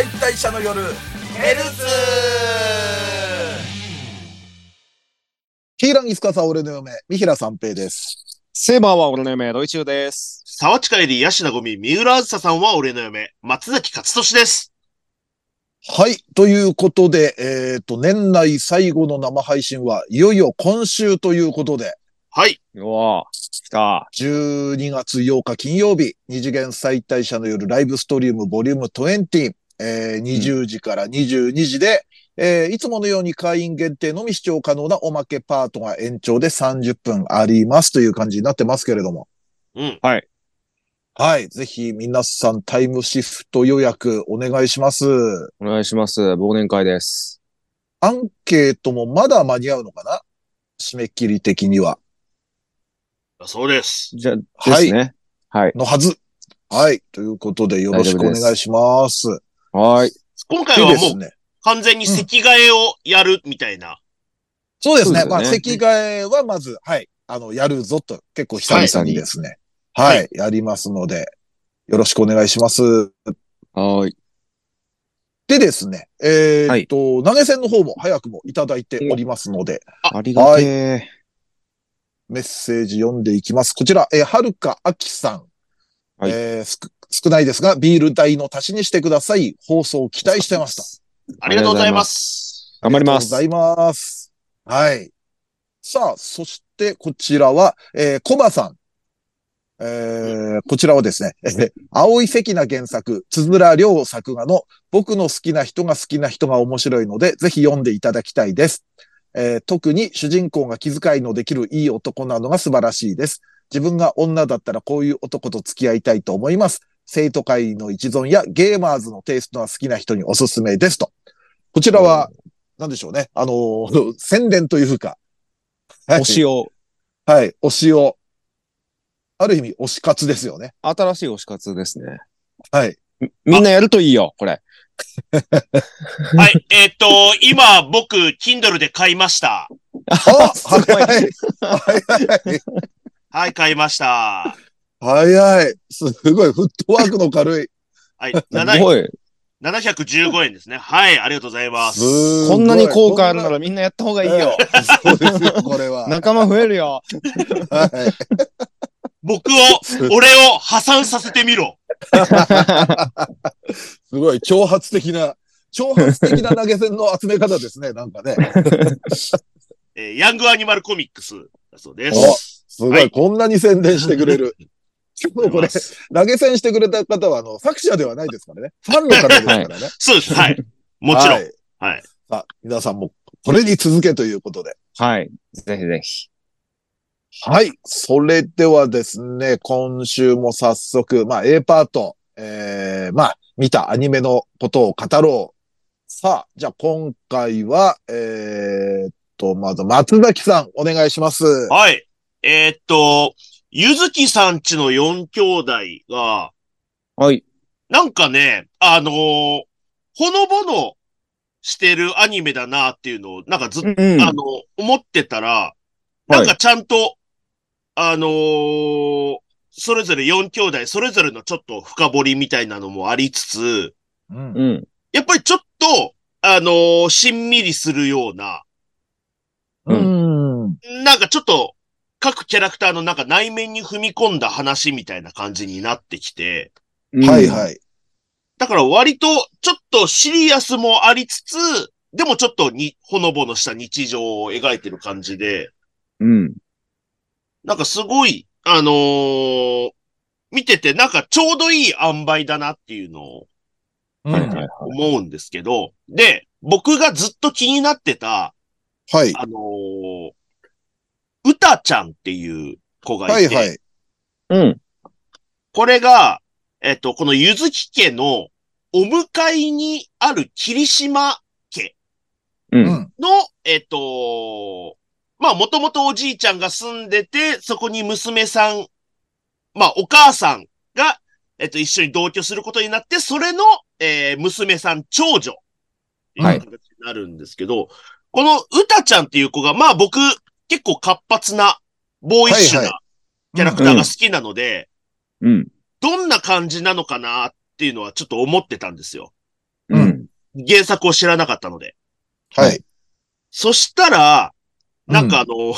解体者の夜ヘルツヒーランギスカサ俺の嫁、三平三平です。セーバーは俺の嫁、ドイチューです。沢地帰りヤシナゴミ、三浦あずささんは俺の嫁、松崎勝利です。はい。ということで、えっ、と、年内最後の生配信はいよいよ今週ということで、はい。うわ来た。12月8日金曜日、二次元再退社の夜ライブストリームボリューム20、えー20時から22時で、えーいつものように会員限定のみ視聴可能なおまけパートが延長で30分ありますという感じになってますけれども。うん。はい。ぜひ皆さんタイムシフト予約お願いします。お願いします。忘年会です。アンケートもまだ間に合うのかな？締め切り的には。そうです。じゃ、はいですね。はい。のはず。はい。ということでよろしくお願いします。はい。今で回はもうですね。完全に席替えをやるみたいな。そうですね。そうですよねまあ、席替えはまず、はい。あの、やるぞと、結構久々にですね。はい。はやりますので、よろしくお願いします。はい。でですね。えーはいっと、投げ銭の方も早くもいただいておりますので、ありがてえ。メッセージ読んでいきます。こちら、えーはるかあきさん。はいえーすく少ないですが、ビール代の足しにしてください。放送期待してますと。ありがとうございます。頑張ります。ありがとうございます。はい。さあ、そしてこちらは、えー、コバさん。えー、こちらはですね、えー青い関な原作、つづら良作画の僕の好きな人が好きな人が面白いので、ぜひ読んでいただきたいです。えー特に主人公が気遣いのできるいい男なのが素晴らしいです。自分が女だったらこういう男と付き合いたいと思います。生徒会の一存やゲーマーズのテイストが好きな人におすすめですと。こちらは、なんでしょうね。あのー 宣伝というか。はい推しを、はい。推しを。ある意味、推し活ですよね。新しい推し活ですね。はい。みみんなやるといいよ、これ。はい。えーっと、今僕、Kindle で買いました。あ すごい早い早いはい、買いました。早いすごい。フットワークの軽い。はい。す7ごい。715円ですね。はい、ありがとうございます。すこんなに効果あるなららみんなやった方がいいよ。そうですよ、これは。仲間増えるよ。はい僕を、俺を破産させてみろ。すごい、挑発的な、挑発的な投げ銭の集め方ですね、なんかね。えーヤングアニマルコミックスだそうでおす。すごい、はいこんなに宣伝してくれる。しかもこれ、す投げ銭してくれた方は、あの、作者ではないですからね。ファンの方ですからね。そうです。はい。もちろん。はい。はい。さあ、皆さんも、これに続けということで。はい。ぜひぜひ。はい。それではですね、今週も早速、まあ、A パート、えー、まあ、見たアニメのことを語ろう。さあ、じゃあ今回は、えーっと、まず松崎さん、お願いします。はい。えーっと、ゆずきさんちの4兄弟が、はい。なんかね、あのーほのぼのしてるアニメだなっていうのを、なんかずっと、うん。あの、思ってたら、なんかちゃんと、あのーそれぞれ4兄弟、それぞれのちょっと深掘りみたいなのもありつつ、うんうん。やっぱりちょっと、あのーしんみりするような、うん。なんかちょっと、各キャラクターのなんか内面に踏み込んだ話みたいな感じになってきて、はいはい。だから割とちょっとシリアスもありつつ、でもちょっとに、ほのぼのした日常を描いてる感じで、うん。なんかすごい、あのー見ててなんかちょうどいい塩梅だなっていうのを。思うんですけど、で、僕がずっと気になってた、はい。あのー、うたちゃんっていう子がて、はいいはい。うん。これが、えっと、このゆずき家のお迎えにある霧島家う。うんん。の、えっと、まあ、もともとおじいちゃんが住んでて、そこに娘さん、まあ、お母さんが、えっと、一緒に同居することになって、それの、えー娘さん、長女。はい形になるんですけど、このうたちゃんっていう子が、まあ僕、結構活発な、ボーイッシュなキャラクターが好きなので、うん。どんな感じなのかなっていうのはちょっと思ってたんですよ。う原作を知らなかったので。はい。そしたら、なんかあの、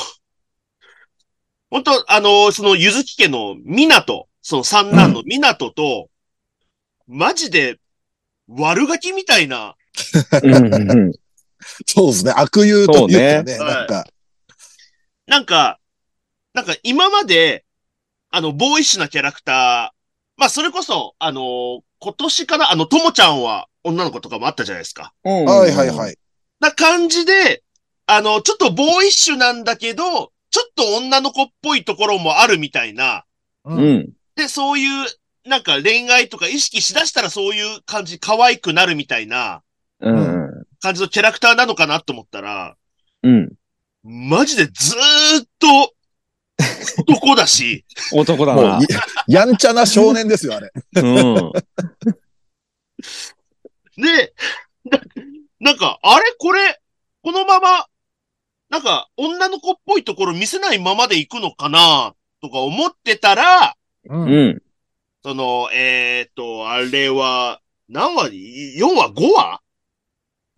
本当あの、その、ゆずき家の港、その三男の港と、マジで、悪ガキみたいな、うんうん そうですね。悪友というかね、そうねなんか。なんか、なんか今まで、あの、ボーイッシュなキャラクター、まあ、それこそ、あの今年かな、あの、ともちゃんは女の子とかもあったじゃないですか。うん。はいはいはい。な感じで、あの、ちょっとボーイッシュなんだけど、ちょっと女の子っぽいところもあるみたいな。う。うんん。で、そういう、なんか恋愛とか意識しだしたらそういう感じ、可愛くなるみたいなうん。感じのキャラクターなのかなと思ったら、うん。マジでずーっと男だし、男だな。や、やんちゃな少年ですよ、あれ。うん。で、ななんか、あれ？これ、このまま、なんか、女の子っぽいところ見せないままで行くのかなとか思ってたら、う。うんん。その、えっ、と、あれは、何話 ?4 話 ?5 話？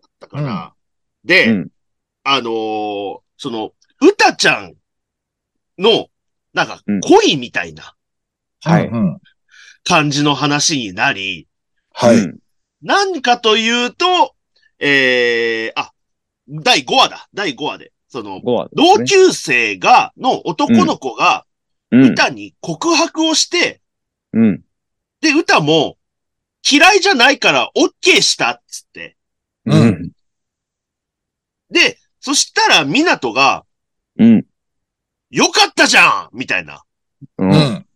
だったかな、で、うんあのーその、うたちゃんの、なんかうん、恋みたいなはいうん。感じの話になり、はい。うん何かというと、えー、あ、第5話だ。第5話で。その、五話同級生が、の男の子が、うん。歌に告白をして、うん。で、歌も、嫌いじゃないから OK したっつって。う。うんん。で、そしたら、港が、うん。よかったじゃんみたいなう。うんん。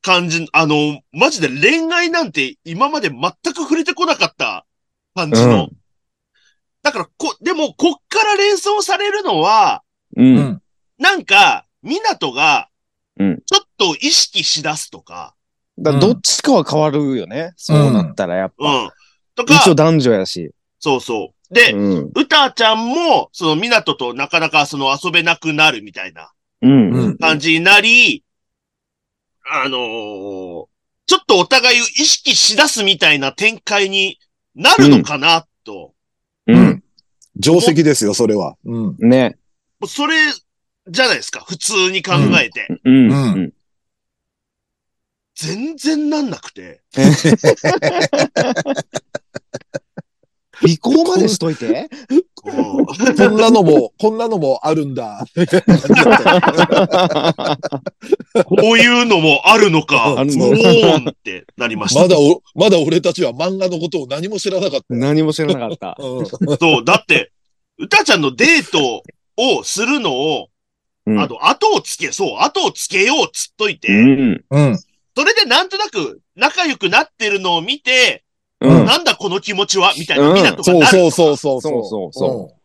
感じ、あの、マジで恋愛なんて今まで全く触れてこなかった感じの。うんだから、こ、でも、こっから連想されるのは、う。うんん。なんか、港が、うんちょっと意識しだすとか、だからどっちかは変わるよね。そうなったらやっうぱ。ん。とか一、応男女やし。そうそう。で、うん。ちゃんも、その港となかなかその遊べなくなるみたいなうん。うん感じになり、あのーちょっとお互いを意識しだすみたいな展開になるのかな、と。う。うんん。定石ですよ、それは。うん。ね。もうそれじゃないですか、普通に考えて。うん。ううん。全然なんなくて。尾行までしといて。うんこんなのも、こんなのもあるんだ。こういうのもあるのか、おあるのーんってなりました。まだお、まだ俺たちは漫画のことを何も知らなかった。何も知らなかった。うん。そう、だって、うたちゃんのデートをするのを、うんあと、後をつけ、そう、後をつけようっつっといて、うん。うん。それでなんとなく仲良くなってるのを見て、うん。なんだこの気持ちはみたいな、うん港がそうなる。そうそうそう。そうそうそ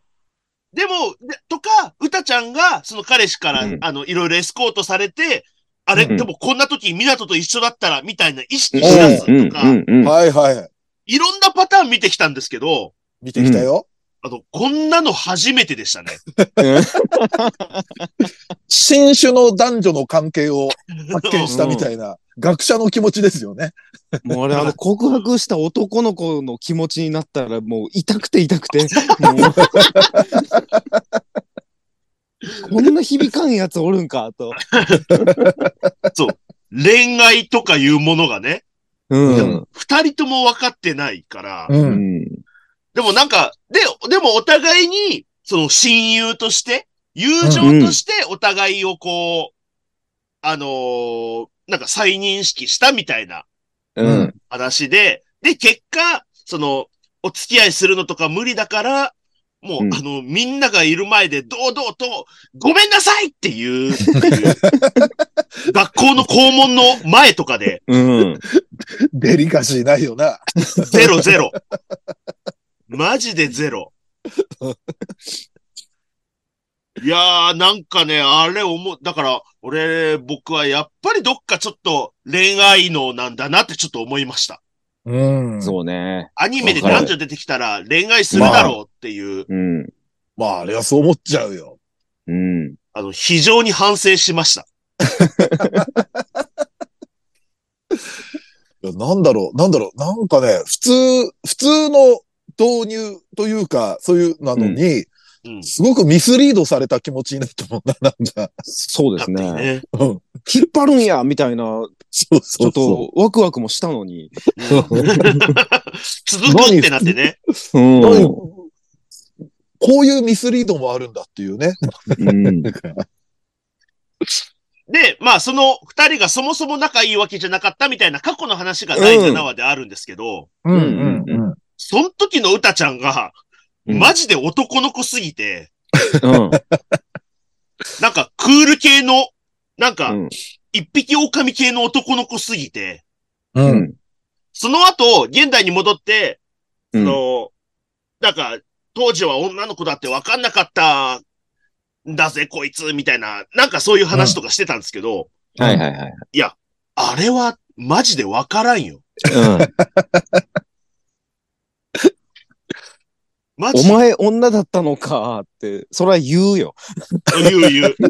でも、でとか、うたちゃんが、その彼氏から、うんあの、いろいろエスコートされて、あれ、うんでもこんな時、港と一緒だったら、みたいな意識しだすうん。とか、うん。うん。はいはい。いろんなパターン見てきたんですけど、見てきたよ。あの、こんなの初めてでしたね。新種の男女の関係を発見したみたいな、学者の気持ちですよね。もう俺あの告白した男の子の気持ちになったらもう痛くて痛くて。こんな響かんやつおるんかと。恋愛とかいうものがね、うん。二人とも分かってないから、う。うんん。でもなんか、で、でもお互いに、その親友として、友情としてお互いをこう、あのーなんか再認識したみたいなうん。話で、で、結果、その、お付き合いするのとか無理だから、もう、うんあの、みんながいる前で堂々と、ごめんなさいっていう、学校の校門の前とかで、うん。デリカシーないよな。ゼロゼロ。マジでゼロ。いやー、なんかね、あれ思う、だから、俺、僕はやっぱりどっかちょっと恋愛能なんだなってちょっと思いました。うん。そうね。アニメで男女出てきたら恋愛するだろうっていう、うん。まあ、あれはそう思っちゃうよ。うん。あの、非常に反省しました。いやなんだろう、なんだろう、なんかね、普通、普通の導入というか、そういうなのに、うん。すごくミスリードされた気持ちになったもんな、なんか。そうですね。ね。うん引っ張るんやみたいな、そうちょっとワクワクもしたのに。続くってなってね。こういうミスリードもあるんだっていうね。で、まあ、その二人がそもそも仲いいわけじゃなかったみたいな過去の話が第7話であるんですけど、うんうんうん。その時の歌ちゃんが、うんマジで男の子すぎて、うんなんかクール系の、なんかうん一匹狼系の男の子すぎて、う。うんんその後、現代に戻って、うんその、なんか、当時は女の子だって分かんなかったんだぜ、こいつ、みたいな、なんかそういう話とかしてたんですけど、はいはいはい。あれは、マジで分からんよ。うんマジお前女だったのかって、それは言うよ。言う言う。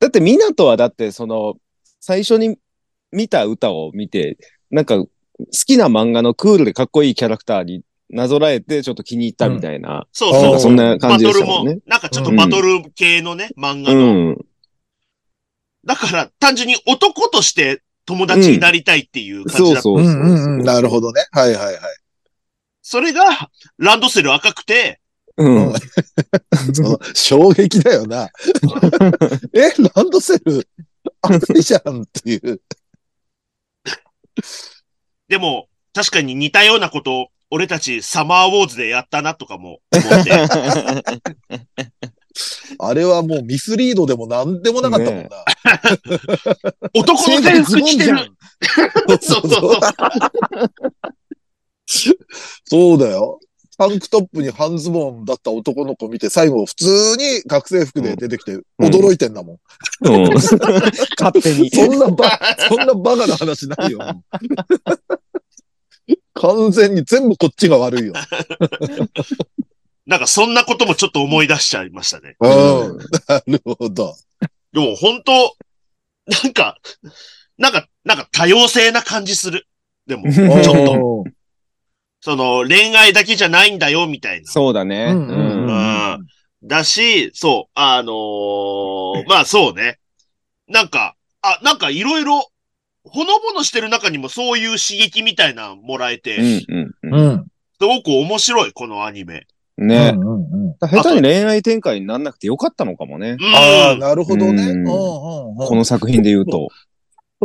だって、港はだって、その、最初に見た歌を見て、なんか、好きな漫画のクールでかっこいいキャラクターになぞらえて、ちょっと気に入ったみたいな、そうあーそうそう。そんな感じでバトルもしたもんね。、なんかちょっとバトル系のね、漫画うの。ん。だから、単純に男として友達になりたいっていう感じだった。そうそううんうんうん。なるほどね。はいはいはい。それが、ランドセル赤くて、うん。その衝撃だよな。え、ランドセル、赤いじゃんっていう。でも、確かに似たようなことを、俺たちサマーウォーズでやったなとかも思って。あれはもうミスリードでも何でもなかったもんな。男の制服着てる。そうそうそう。そうだよ。タンクトップに半ズボンだった男の子見て、最後普通に学生服で出てきて驚いてんだもん。うん 勝手に。そんなば、そんなバカな話ないよ。完全に全部こっちが悪いよ。なんかそんなこともちょっと思い出しちゃいましたね。うん。なるほど。でも本当なんか、なんか、なんか多様性な感じする。でも、ちょっと、と。その恋愛だけじゃないんだよ、みたいな。そうだね。うんうんうんだし、そう、あのー まあそうね。なんか、あ、なんかいろいろ、ほのぼのしてる中にもそういう刺激みたいなのもらえて、うんうんうんうん。すごく面白い、このアニメ。ね。うんうんうん下手に恋愛展開になんなくてよかったのかもね。うん。ああ、なるほどね。うんうんうんうんこの作品で言うと。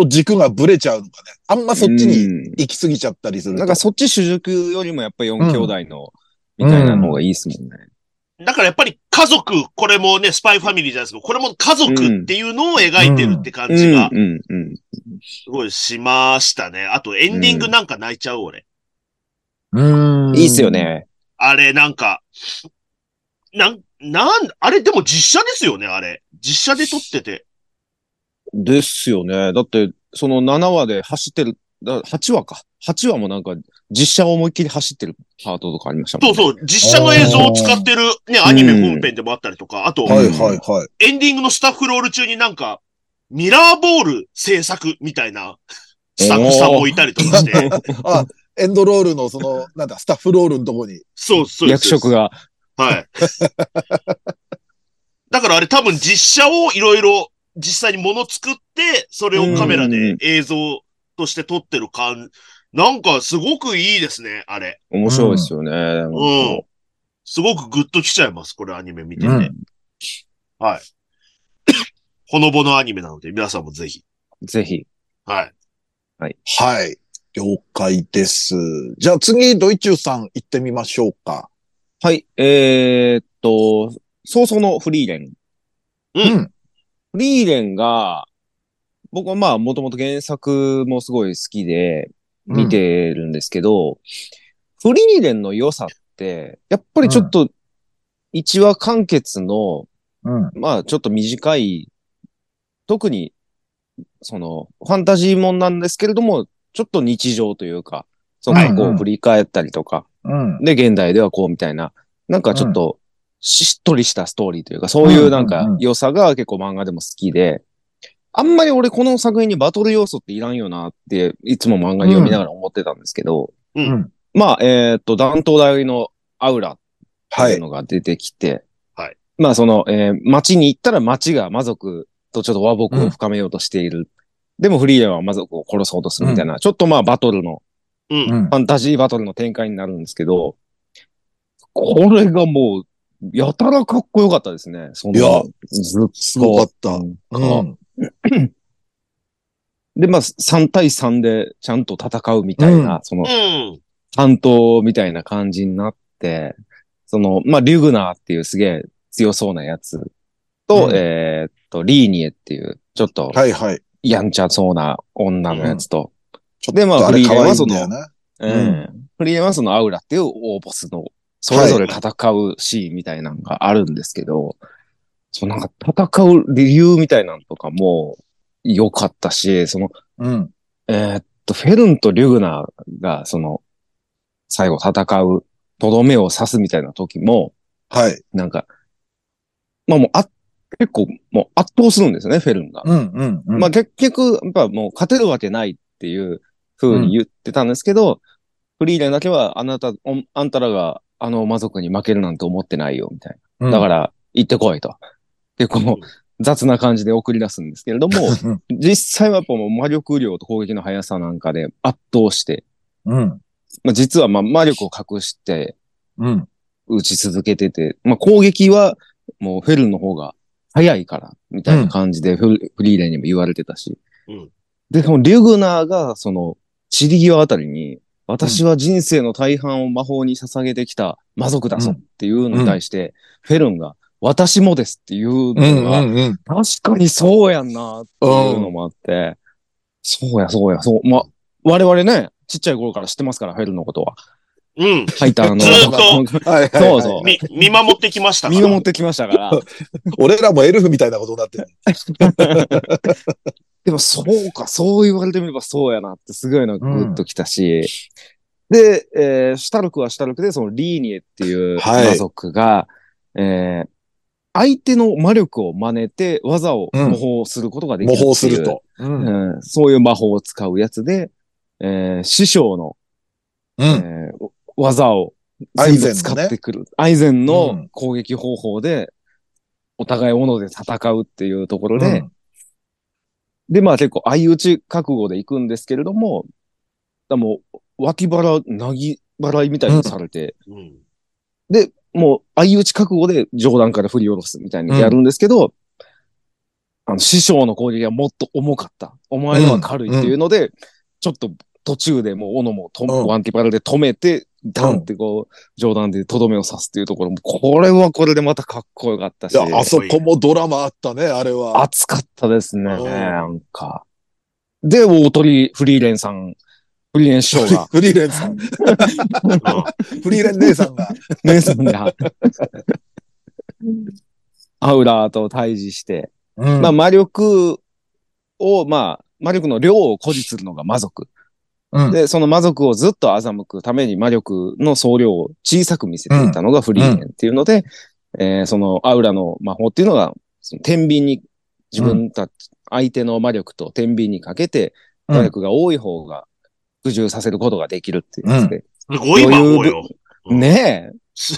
軸がブレちゃうのかね。あんまそっちにうん行き過ぎちゃったりすると。なんかそっち主軸よりもやっぱ4兄弟の、みたいなの方がいいっすもんね。だからやっぱり家族、これもね、スパイファミリーじゃないですけど、これも家族っていうのを描いてるって感じがうんうんうん。すごいしましたね。あとエンディングなんか泣いちゃう、俺。うん。いいっすよ。ね。あれなんか、なん、なん、あれでも実写ですよね、あれ。実写で撮ってて。ですよね。だって、その7話で走ってる、だ8話か。8話もなんか、実写を思いっきり走ってるパートとかありましたもんね。そうそう、実写の映像を使ってるね、アニメ本編でもあったりとか、あと、はいはいはい。エンディングのスタッフロール中になんか、ミラーボール制作みたいなスタッフさんもいたりとかして、あ、エンドロールのその、なんだ、スタッフロールのとこに。そうそう。役職が。はい。だからあれ多分実写をいろいろ実際に物作って、それをカメラで映像として撮ってる感、なんかすごくいいですね、あれ。面白いですよね。うん。すごくグッときちゃいます、これアニメ見てて。うんはい。ほのぼのアニメなので、皆さんもぜひ。ぜひ。はい。はい。了解です。じゃあ次、ドイチューさん行ってみましょうか。はい。えーっと、早々のフリーレン。うんフリーレンが、僕はまあ、もともと原作もすごい好きで見てるんですけど、フリーレンの良さって、やっぱりちょっと、一話完結の、うん。まあ、ちょっと短い、特に、その、ファンタジーもんなんですけれども、ちょっと日常というか、その過去を振り返ったりとか、うん。で、現代ではこうみたいな、なんかちょっと、しっとりしたストーリーというか、そういうなんか良さが結構漫画でも好きで、あんまり俺この作品にバトル要素っていらんよなって、いつも漫画読みながら思ってたんですけど、う。うんん。まあ、えーっと、弾頭大のアウラってはい。いうのが出てきて、はいまあ、その、えー街に行ったら街が魔族とちょっと和睦を深めようとしている。でもフリーレンは魔族を殺そうとするみたいな、ちょっとまあバトルの、うん。うんフ。ァンタジーバトルの展開になるんですけど、これがもう、やたらかっこよかったですね。そのいやずっと。すごかった。うんうん。で、まあ、3対3でちゃんと戦うみたいな、うその、うん。担当みたいな感じになって、その、まあ、リュグナーっていうすげえ強そうなやつと、うんえーっと、リーニエっていう、ちょっとはいはい。やんちゃそうな女のやつと、ちょっでまあとあれフリーレンは可愛いんだよね。うんうんフリーレンはそのアウラっていう大ボスの、それぞれ戦うシーンみたいなのがあるんですけど、そうなんか戦う理由みたいなのとかも良かったし、その、うん。えーっと、フェルンとリュグナーが、その、最後戦う、とどめを刺すみたいな時も、はい。なんか、まあもう、あ、結構、もう圧倒するんですよね、フェルンが。うんうんうん。まあ結局、やっぱもう勝てるわけないっていう風に言ってたんですけど、フリーレンだけは、あなた、おあんたらがあの魔族に負けるなんて思ってないよ、みたいうんな。だから、行ってこいと。結構、雑な感じで送り出すんですけれども、うん実際はやっぱもう魔力量と攻撃の速さなんかで圧倒して、うん。まあ、実はまあ魔力を隠してうん。打ち続けてて、まあ、攻撃はもうフェルンの方が早いから、みたいな感じでフ,、フリーレンにも言われてたし。うんで、そのリュグナーがその、散り際あたりに、私は人生の大半を魔法に捧げてきた魔族だぞっていうのに対して、フェルンが、私もですっていううんのが。確かにそうやんなっていうのもあって、そうや、そうや、そう。まあ、我々ね、ちっちゃい頃から知ってますから、フェルンのことは。うん。ハイターの。ずーっはいはいはい。そうそうみ、見守ってきましたから。見守ってきましたから。俺らもエルフみたいなことになってる。でもそうか、そう言われてみればそうやなってすごいのがグッときたし。で、えーシュタルクはシュタルクで、そのリーニエっていうはい魔族が、えー相手の魔力を真似て技を模倣することができる模っていう。倣すると。うん。うんそういう魔法を使うやつで、えー師匠の、うん。えー技をアイゼンのね。使ってくる。アイゼンうのん。攻撃方法で、お互い斧で戦うっていうところで、で、まあ結構相打ち覚悟で行くんですけれども、だもう脇腹、なぎ払いみたいにされて、うん。で、もう相打ち覚悟で上段から振り下ろすみたいにやるんですけど、あの、師匠の攻撃はもっと重かった。お前のは軽いっていうので、ちょっと途中でもう斧もと、うん。ワンティパラで止めて、ダンってこう、上段でとどめを刺すっていうところも、これはこれでまたかっこよかったし。いや、あそこもドラマあったね、あれは。熱かったですね、うんなんか。で、大鳥フリーレンさん、フリーレン師匠が、フリーレンさん。フリーレン姉さんが。姉さんが、アウラーと対峙して、うんまあ魔力を、まあ、魔力の量を誇示するのが魔族。うんで、その魔族をずっと欺くために魔力の総量を小さく見せていたのがフリーレンっていうので、えーそのアウラの魔法っていうのが、その天秤に自分たち、相手の魔力と天秤にかけて、うん魔力が多い方が服従させることができるっていうやつで。すごい魔法よ。うんねえ。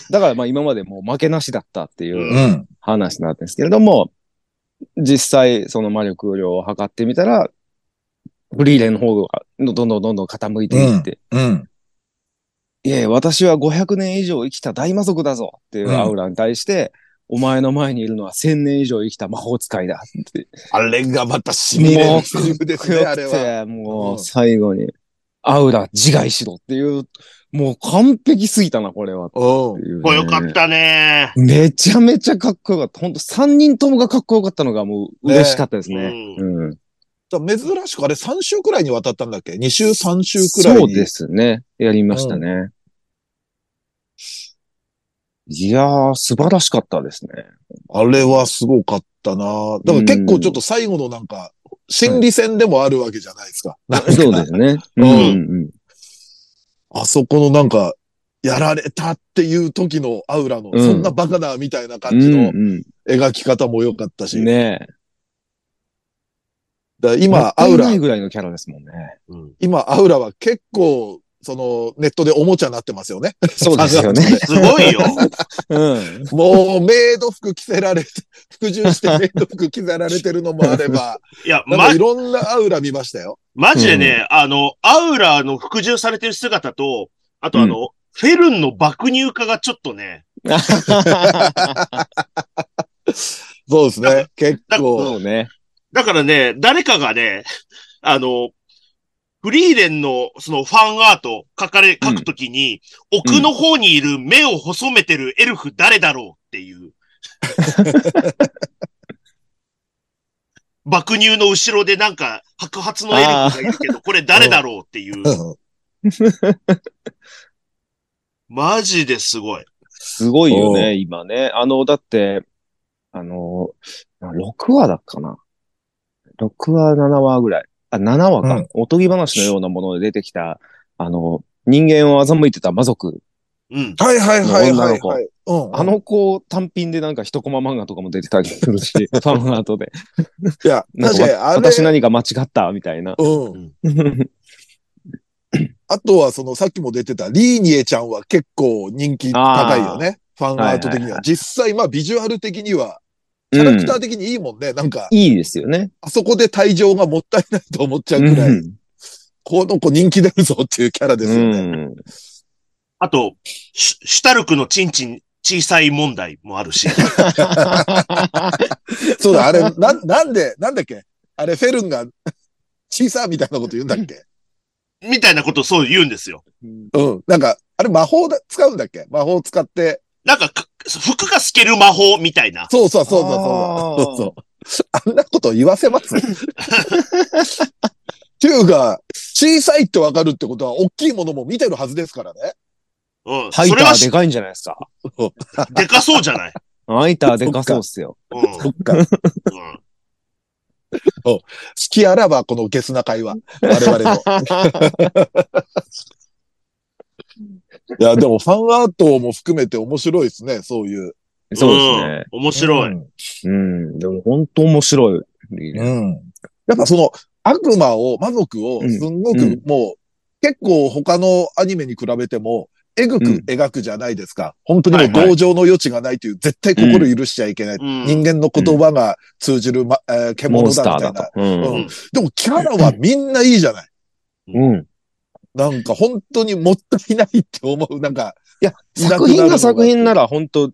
だからまあ今までもう負けなしだったっていううん。話なんですけれども、実際その魔力量を測ってみたら、フリーレンの方がどんどんどんどん傾いていって、うん。いや私は500年以上生きた大魔族だぞっていうアウラに対して、お前の前にいるのは1000年以上生きた魔法使いだって。あれがまたしびれるセリフですね、あれは。て、もうんう最後に、アウラ自害しろっていう、もう完璧すぎたな、これは。ってうよかったね。めちゃめちゃかっこよかった。ほんと3人ともがかっこよかったのがもう嬉しかったですね。ねうん。だから珍しくあれ3週くらいにわたったんだっけ ?2 週3週くらいに。そうですね。やりましたね。いやー、素晴らしかったですね。あれはすごかったなだから結構ちょっと最後のなんか、心理戦でもあるわけじゃないですか。なんかそうですね。うんうんうん。あそこのなんか、やられたっていう時のアウラの、うんそんなバカなみたいなう感じのん描き方も良かったし。うん、ねだ今、アウラない、ぐらいのキャラですもんね。うん今、アウラは結構、その、ネットでおもちゃになってますよね。そうですよね。すごいよ。うん。もう、メイド服着せられて、服従してメイド服着せられてるのもあれば、いや、まい、ろんなアウラ見ましたよ。マジでね、あの、アウラの服従されてる姿と、あとあの、フェルンの爆乳化がちょっとね、そうですね。結そ構。うね。だからね、誰かがね、あの、フリーレンのそのファンアート書かれ、書くときに、奥の方にいる目を細めてるエルフ誰だろうっていう。爆乳の後ろでなんか白髪のエルフがいるけど、これ誰だろうっていう。うん マジですごい。すごいよおね、今ね。あの、だって、あの、6話だっかな。6話、7話ぐらい。あ、7話か。うんおとぎ話のようなもので出てきた、あの、人間を欺いてた魔族。うん。はいはいはい女の子はいはい。うん。あ、の子単品でなんか一コマ漫画とかも出てたりするし、ファンアートで。いや、なんか確かにあれ、私何か間違ったみたいな。うん。あとは、その、さっきも出てた、リーニエちゃんは結構人気高いよね。ファンアート的には。はいはいはい実際、まあ、ビジュアル的には、キャラクター的にいいもんね。なんか、いいですよね。あそこで退場がもったいないと思っちゃうぐらい、うんこの子人気出るぞっていうキャラですよね。うんあと、シュシュタルクのチンチン小さい問題もあるし。そうだ、あれ、な、なんで、なんだっけ？あれ、フェルンが、小さみたいなこと言うんだっけ？みたいなことをそう言うんですよ。うん。なんか、あれ魔法だ、使うんだっけ？魔法使って。なんかか、服が透ける魔法みたいな。そうそうそうそうそう。そうそう。あんなこと言わせます？っていうか、小さいってわかるってことは、大きいものも見てるはずですからね。うん。ハイターでかいんじゃないですか。でかそうじゃない？ハイターでかそうっすよ。うん。そっか。うん好きあらば、このゲスな会話。我々の。いや、でもファンアートも含めて面白いですね、そういう。そうですね。うん。面白い。うんうん。でも本当面白い。うん。やっぱその、悪魔を、魔族を、うんすんごくうんもう、結構他のアニメに比べても、えぐくうん描くじゃないですか。本当にもうはいはい同情の余地がないという、絶対心許しちゃいけない。うん人間の言葉が通じる、まえーモ獣だみたいな。ーだと。うんうんでもキャラはみんないいじゃない。うん。なんか本当にもったいないって思う。なんか、いや、作品が作品なら本当ん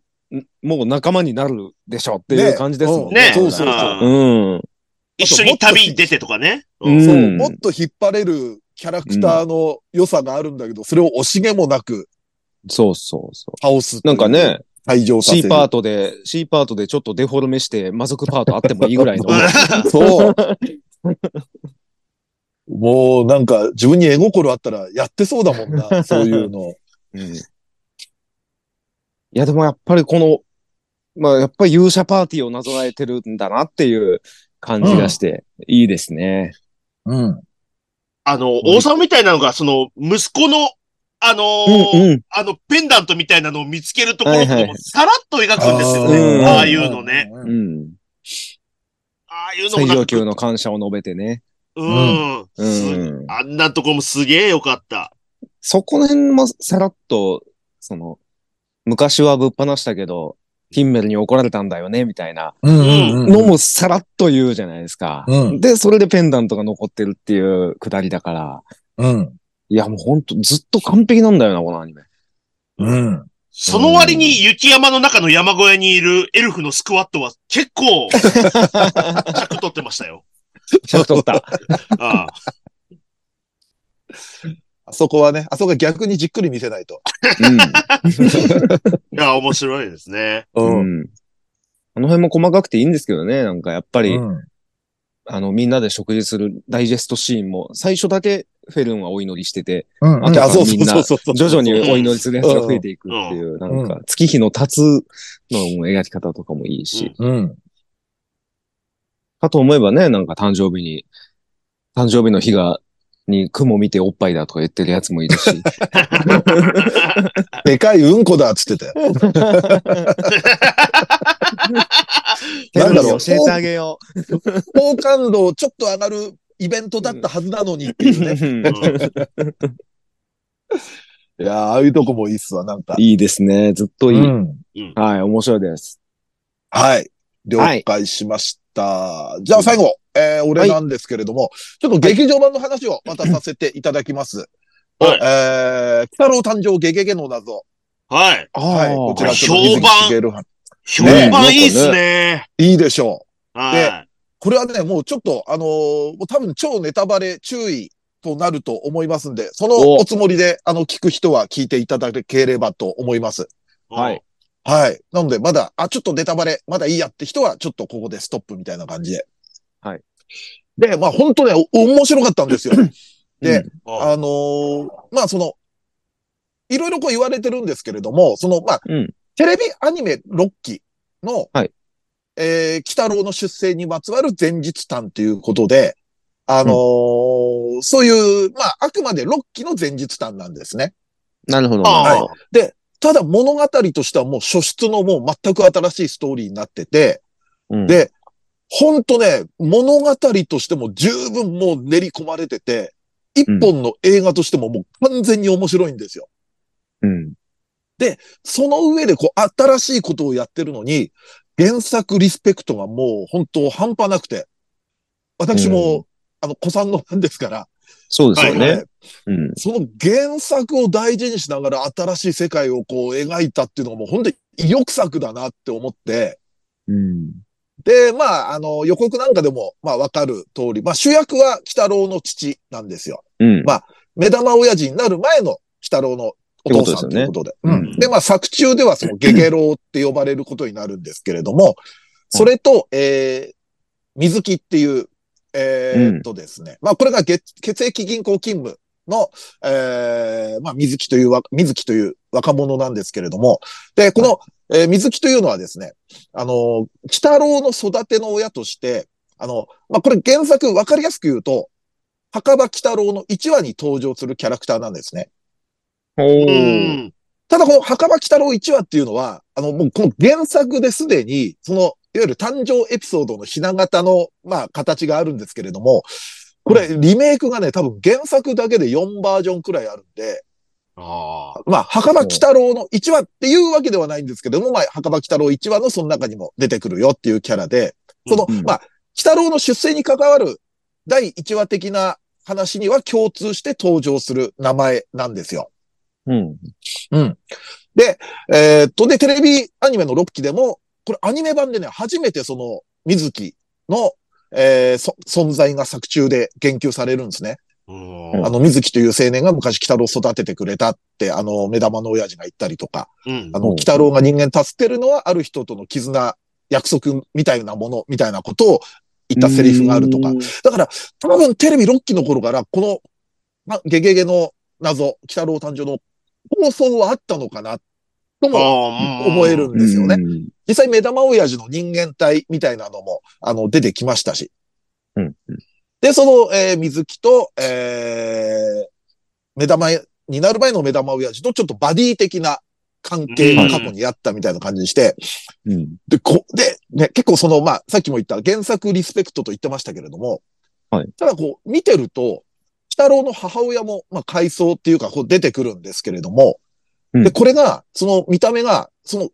もう仲間になるでしょっていう感じですもんね。ねそうそうそううん。一緒に旅出てとかね。ううんん。そう、もっと引っ張れるキャラクターの良さがあるんだけど、それを惜しげもなくそうそうそ倒す。う。なんか、ね、退場させ C る。パートで、C パートでちょっとデフォルメして魔族パートあってもいいぐらいの。そう。もうなんか自分に絵心あったらやってそうだもんな、そういうの。うんいや、でもやっぱりこの、まあやっぱり勇者パーティーをなぞらえてるんだなっていう感じがして、いいですね。うん。あの、王様みたいなのが、その、息子の、あのーうんうん。あの、ペンダントみたいなのを見つけるところとさらっと描くんですよーうんね。ああいうのね。。ううんん。ああいうのも最上級の感謝を述べてね。うん。うすん。あんなとこもすげえよかった。そこら辺もさらっと、その、昔はぶっ放したけど、ヒンメルに怒られたんだよね、みたいなうんうんのもさらっと言うじゃないですか。うんで、それでペンダントが残ってるっていうくだりだから、うん。いやもうほんとずっと完璧なんだよな、このアニメ。うん。その割に雪山の中の山小屋にいるエルフのスクワットは結構、尺取ってましたよ。尺取った。あああそこはね、あそこは逆にじっくり見せないと。いや、面白いですね。う。うん。ん。あの辺も細かくていいんですけどね、なんかやっぱり、うんあの、みんなで食事するダイジェストシーンも、最初だけフェルンはお祈りしてて、うん。あとはあそうそうみんなそうそう。徐々にお祈りするやつが増えていくっていう、なんか、月日の経つの描き方とかもいいし、うん。かと思えばね、なんか誕生日に、誕生日の日が、に雲見ておっぱいだとか言ってるやつもいるし。でかいうんこだっつってたよ。なんだろう教えてあげよ好感度ちょっと上がるイベントだったはずなのにっていうね。う。いやーああいうとこもいいっすわ、なんか。いいですね。ずっといい。うんはい、面白いです。はい。了解しました。じゃあ最後、えー、俺なんですけれども、ちょっと劇場版の話をまたさせていただきます。はいえー、北郎誕生ゲゲゲの謎。はい。はい。こちらちょっと評判評判いいっすね。いいでしょう。はい。これはね、もうちょっと、あのーもう多分超ネタバレ注意となると思いますんで、そのおおつもりで、あの、聞く人は聞いていただければと思います。はい。はい。なので、まだ、あ、ちょっとネタバレ、まだいいやって人は、ちょっとここでストップみたいな感じで。はい。で、まあ本当ね、お面白かったんですよ。で、うんああのーまあその、いろいろこう言われてるんですけれども、その、まあ、うんテレビアニメ6期の、はいえー、北郎の出生にまつわる前日談ということで、あのーそういう、まあ、あくまで6期の前日談なんですね。なるほど。あなるほどただ物語としてはもう初出のもう全く新しいストーリーになってて、うんで、ほんとね、物語としても十分もう練り込まれてて、一本の映画としてももう完全に面白いんですよ。うん。その上でこう新しいことをやってるのに、原作リスペクトがもう本当半端なくて、私も、うあの、子さんのファンですから、そうですよあのね。うん。その原作を大事にしながら新しい世界をこう描いたっていうのがもう本当に意欲作だなって思って、うん。で、まあ、あの、予告なんかでも、まあ、わかる通り、まあ、主役は北郎の父なんですよ。うん。ま目玉親父になる前の北郎のお父さんということで。でねうんうんで、まあ、作中ではそのゲゲロウって呼ばれることになるんですけれども、それと、えー、水木っていう、えーっとですね、まあ、これが月血液銀行勤務の、えー、まあ、水木というわ、水木という若者なんですけれども、で、この、えー水木というのはですね、あの、北郎の育ての親として、あの、まあ、これ原作わかりやすく言うと、墓場北郎の1話に登場するキャラクターなんですね。おうー。ん。ただこの墓場北郎1話っていうのは、あの、もうこの原作ですでに、その、いわゆる誕生エピソードのひな形の、まあ、形があるんですけれども、これ、リメイクがね、多分原作だけで4バージョンくらいあるんで、ああ。まあ、墓場北郎の1話っていうわけではないんですけれども、まあ、墓場北郎1話のその中にも出てくるよっていうキャラで、その、うんまあ、北郎の出世に関わる第1話的な話には共通して登場する名前なんですよ。うん。うん。で、えーっと、で、テレビアニメの6期でも、これアニメ版でね、初めてその、水木の、えーそ存在が作中で言及されるんですね。うんあの、水木という青年が昔北郎を育ててくれたって、あの、目玉の親父が言ったりとか、うんあの、うん北郎が人間助けるのはある人との絆、約束みたいなもの、みたいなことを言ったセリフがあるとか。だから、多分テレビ6期の頃から、この、ま、ゲゲゲの謎、北郎誕生の放送はあったのかな、ともあ思えるんですよね。うん。実際目玉親父の人間体みたいなのも、あの、出てきましたし。うん。で、その、えー水木と、えー目玉になる前の目玉親父とちょっとバディ的な関係が過去にあったみたいな感じにして、うん。で、こ、で、ね、結構その、まあ、さっきも言った原作リスペクトと言ってましたけれども、はいただこう、見てると、北郎の母親も、まあ、回想っていうか、こう出てくるんですけれども、うんで、これが、その見た目が、その、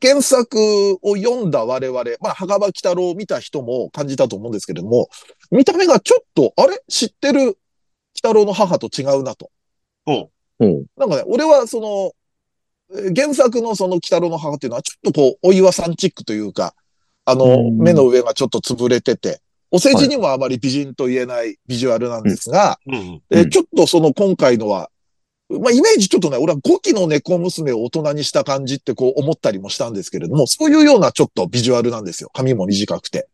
原作を読んだ我々、まあ、墓場北郎を見た人も感じたと思うんですけれども、見た目がちょっと、あれ？知ってる北郎の母と違うなと。ほうん。なんかね、俺はその、えー原作のその北郎の母っていうのはちょっとこう、お岩さんチックというか、あの、うん目の上がちょっと潰れてて、お世辞にもあまり美人と言えないビジュアルなんですが、う。うん。うんえーちょっとその今回のは、まあ、イメージちょっとね、俺は5期の猫娘を大人にした感じってこう思ったりもしたんですけれども、そういうようなちょっとビジュアルなんですよ。髪も短くて。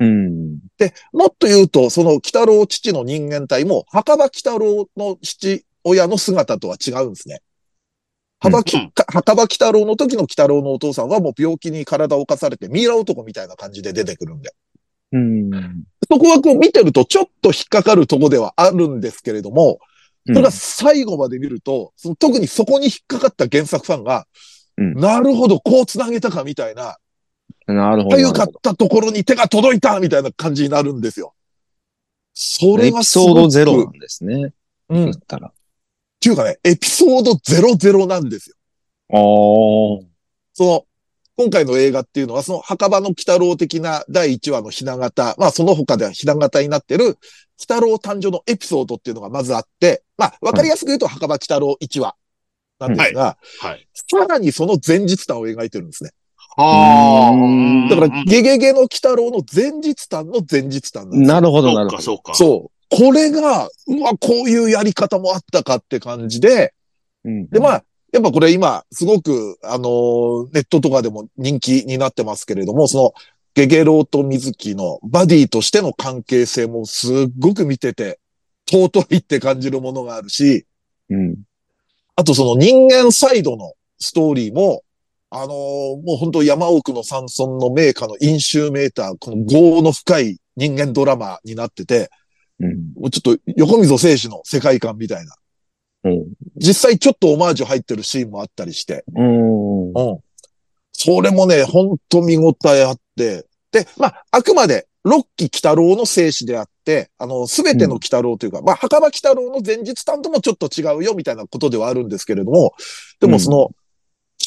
うん。で、もっと言うと、その北郎父の人間体も、墓場北郎の父親の姿とは違うんですね。墓きうんか墓場北郎の時の北郎のお父さんはもう病気に体を侵されてミイラ男みたいな感じで出てくるんで。うん。そこはこう見てるとちょっと引っかかるとこではあるんですけれども、それが最後まで見ると、その特にそこに引っかかった原作ファンが、うんなるほど、こう繋げたかみたいな、なるほど。かゆかったところに手が届いたみたいな感じになるんですよ。それエピソードゼロなんですね。うん。っだったら。ていうかね、エピソード00なんですよ。ああ。その、今回の映画っていうのは、その墓場の鬼太郎的な第1話のひな形、まあその他ではひな形になってる、鬼太郎誕生のエピソードっていうのがまずあって、まあわかりやすく言うと墓場鬼太郎1話なんですが、はい。さらにその前日談を描いてるんですね。あうんあ。だから、ゲゲゲの鬼太郎の前日談の前日談なんですよなるほど、そうか、なるほど。そうか。そう。これが、うわ、こういうやり方もあったかって感じで、うんで、まあ、やっぱこれ今、すごく、あのーネットとかでも人気になってますけれども、その、ゲゲロウと水木のバディとしての関係性もすっごく見てて、尊いって感じるものがあるし、うん。あとその人間サイドのストーリーも、あのーもう本当山奥の山村の名家の飲酒メーター、この業の深い人間ドラマになってて、うん。もうちょっと横溝静止の世界観みたいな。うん。実際ちょっとオマージュ入ってるシーンもあったりして。うん。うん。それもね、ほんと見応えあって。で、まあ、あくまで、六期鬼太郎の生死であって、あの、すべての鬼太郎というか、まあ、墓場鬼太郎の前日担ともちょっと違うよ、みたいなことではあるんですけれども、でもその、鬼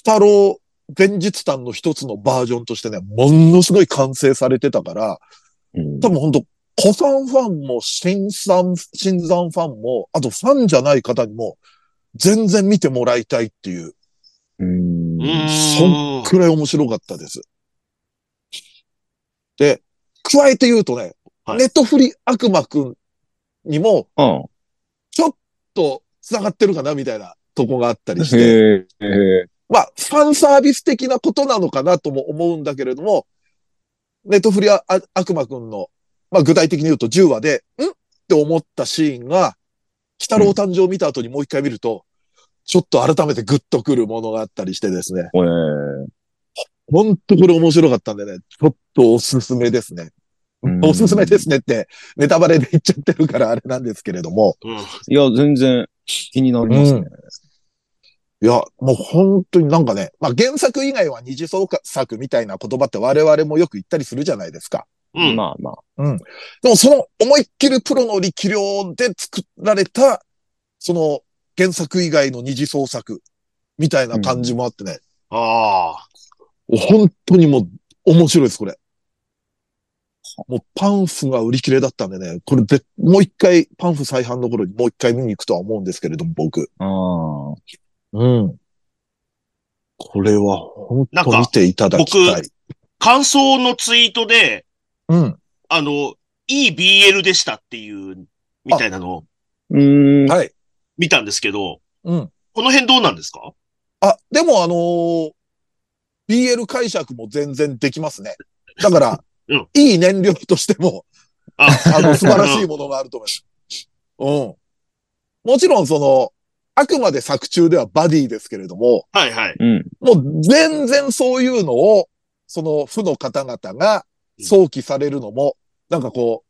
太郎前日談の一つのバージョンとしてね、ものすごい完成されてたから、うん多分本当古参ファンも新参、新参ファンも、あとファンじゃない方にも、全然見てもらいたいっていう、うん。そんくらい面白かったです。で、加えて言うとね、はいネットフリ悪魔くんにも、うん。ちょっと繋がってるかなみたいなとこがあったりして。まあ、ファンサービス的なことなのかなとも思うんだけれども、ネットフリあ悪魔くんの、まあ具体的に言うと10話で、んって思ったシーンが、北郎誕生を見た後にもう一回見ると、ちょっと改めてグッとくるものがあったりしてですね。へえ。ほんとこれ面白かったんでね、ちょっとおすすめですね。うんおすすめですねって、ネタバレで言っちゃってるからあれなんですけれども。うん。いや、全然気になりますね。いや、もう本当になんかね、まあ原作以外は二次創作みたいな言葉って我々もよく言ったりするじゃないですか。うん。まあまあ。でもその思いっきりプロの力量で作られた、その原作以外の二次創作みたいな感じもあってね、ああ。本当にもう面白いです、これ。もうパンフが売り切れだったんでね、これで、もう一回、パンフ再販の頃にもう一回見に行くとは思うんですけれども、僕。ああ。うん。これは本当見ていただきたい。感想のツイートで、うん。あの、いい BL でしたっていう、みたいなのをうん。はい。見たんですけど、うん。この辺どうなんですか？あ、でもあのー BL 解釈も全然できますね。だから、うんいい燃料としても、あ、あの、素晴らしいものがあると思います。うん。もちろんその、あくまで作中ではバディですけれども、はいはい。うん。もう全然そういうのを、その、負の方々が想起されるのも、なんかこ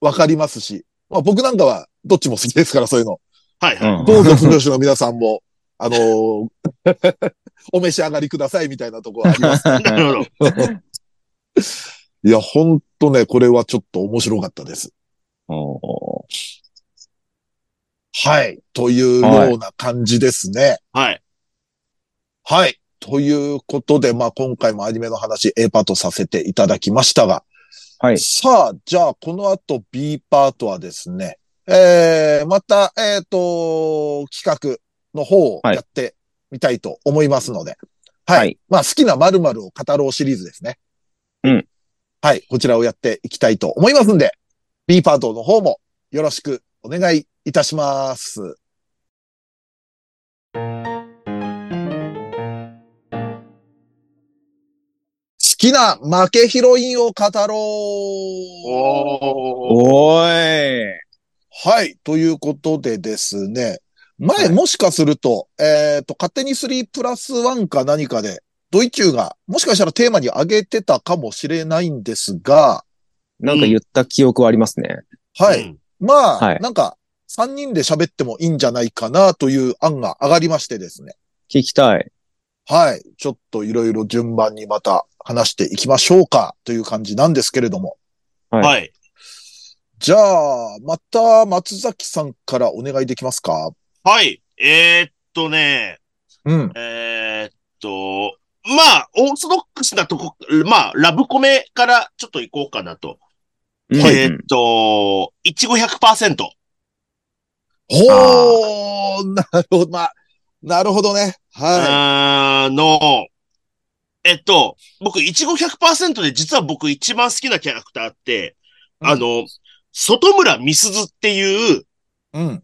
う、わかりますし、まあ僕なんかはどっちも好きですから、そういうの。はいはい。どうぞ、不女子の皆さんも、あのー お召し上がりくださいみたいなところあります。なるほど。いや、ほんとね、これはちょっと面白かったです。おはい。というような感じですね。はい。はい。ということで、まあ今回もアニメの話 A パートさせていただきましたが、はい。さあ、じゃあこの後 B パートはですね、えー、また、えっ、と、企画の方をはいやってみたいと思いますので、はい。はいまあ好きな〇〇を語ろうシリーズですね。うん。はい。こちらをやっていきたいと思いますんで、B パートの方もよろしくお願いいたします。きな負けヒロインを語ろうおー。い。はい。ということでですね。前、はいもしかすると、えっ、と、勝手に3プラス1か何かで、ドイチューが、もしかしたらテーマに挙げてたかもしれないんですが、なんか言った記憶はありますね。はい。うんまあ、はいなんか、3人で喋ってもいいんじゃないかなという案が上がりましてですね。聞きたい。はい。ちょっといろいろ順番にまた話していきましょうかという感じなんですけれども。はいはい。じゃあ、また松崎さんからお願いできますか？はい。えーっとね、うん。えーっと、まあ、オーソドックスなとこ、まあ、ラブコメからちょっと行こうかなと。うんはいえーっと、いちご100%。ほー、なるほど、まあ、なるほどね。はあの、えっと、僕、いちご100%で実は僕一番好きなキャラクターって、うんあの、外村みすずっていう、い。うん。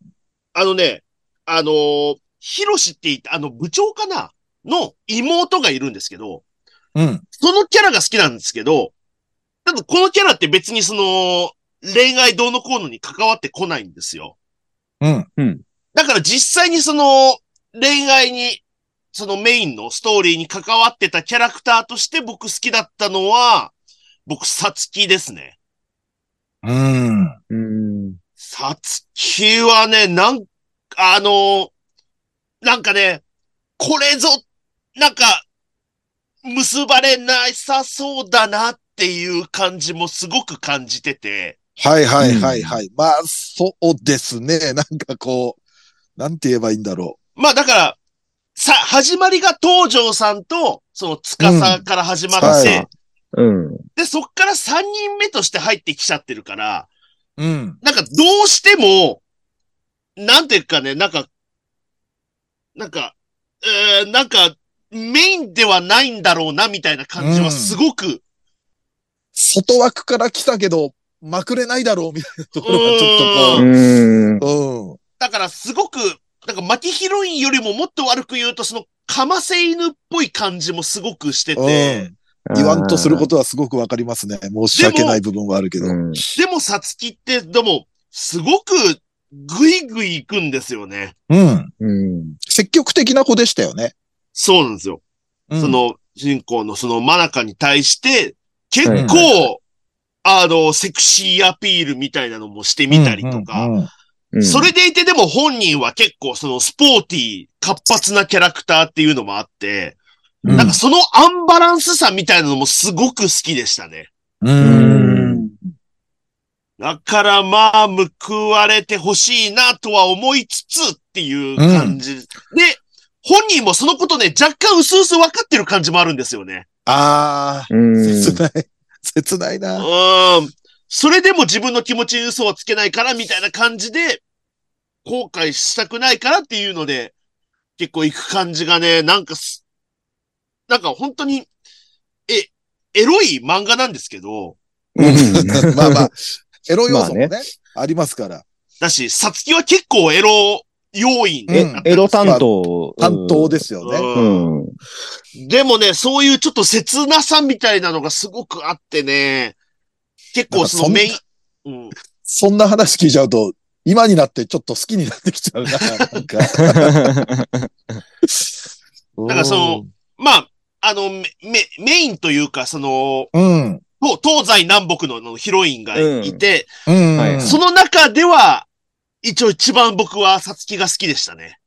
あのね、あのー、ひろしって言って、あの、部長かな？の妹がいるんですけど、うん。そのキャラが好きなんですけど、ただこのキャラって別にその、恋愛どうのこうのに関わってこないんですよ。うん。だから実際にその、恋愛に、そのメインのストーリーに関わってたキャラクターとして僕好きだったのは、僕、さつきですね。うん。うん。さつきはね、なん、あの、なんかね、これぞ、なんか、結ばれなさそうだなっていう感じもすごく感じてて、はいはいはいはい。まあ、そうですね。なんかこう、なんて言えばいいんだろまあだから、さ、始まりが東條さんと、その司から始まって、うん。で、そっから3人目として入ってきちゃってるから、う。うん。なんかどうしても、なんていうかね、なんか、なんか、えー、なんか、メインではないんだろうな、みたいな感じはすごく、外枠から来たけど、まくれないだろうみたいなところがちょっうん。とこう、うん。だからすごく、なんか巻きヒロインよりももっと悪く言うと、その、かませ犬っぽい感じもすごくしてて、言わんとすることはすごくわかりますね。申し訳ない部分はあるけど。うん。でもさつきって、でも、すごく、ぐいぐい行くんですよね。うん。うん。積極的な子でしたよね。そうなんですよ。うんそ、の、主人公のそのマナカに対して、結はい構、あの、セクシーアピールみたいなのもしてみたりとか、うんうんうんうんそれでいてでも本人は結構そのスポーティー、活発なキャラクターっていうのもあって、うんなんかそのアンバランスさみたいなのもすごく好きでしたね。ううんん。だからまあ、報われてほしいなとは思いつつっていう感じ。で、本人もそのことね、若干薄々分かってる感じもあるんですよね。ああ、うん。切ない。切ないうな。ん。それでも自分の気持ちに嘘はつけないからみたいな感じで、後悔したくないからっていうので、結構行く感じがね、なんかす、なんか本当に、え、エロい漫画なんですけど、うんまあまあ、エロ要素もね、まありますから。だし、さつきは結構エロ要因うんだったんですよエロ担当。担当ですよね。うんうん。でもね、そういうちょっと切なさみたいなのがすごくあってね、結構そのメイン、うん、そんな話聞いちゃうと、今になってちょっと好きになってきちゃうな。なんか。だからそのまあ、あの、メメメインというか、その、うん。東東西南北ののヒロインがいて、うん。はいその中では、一応一番僕はさつきが好きでしたね。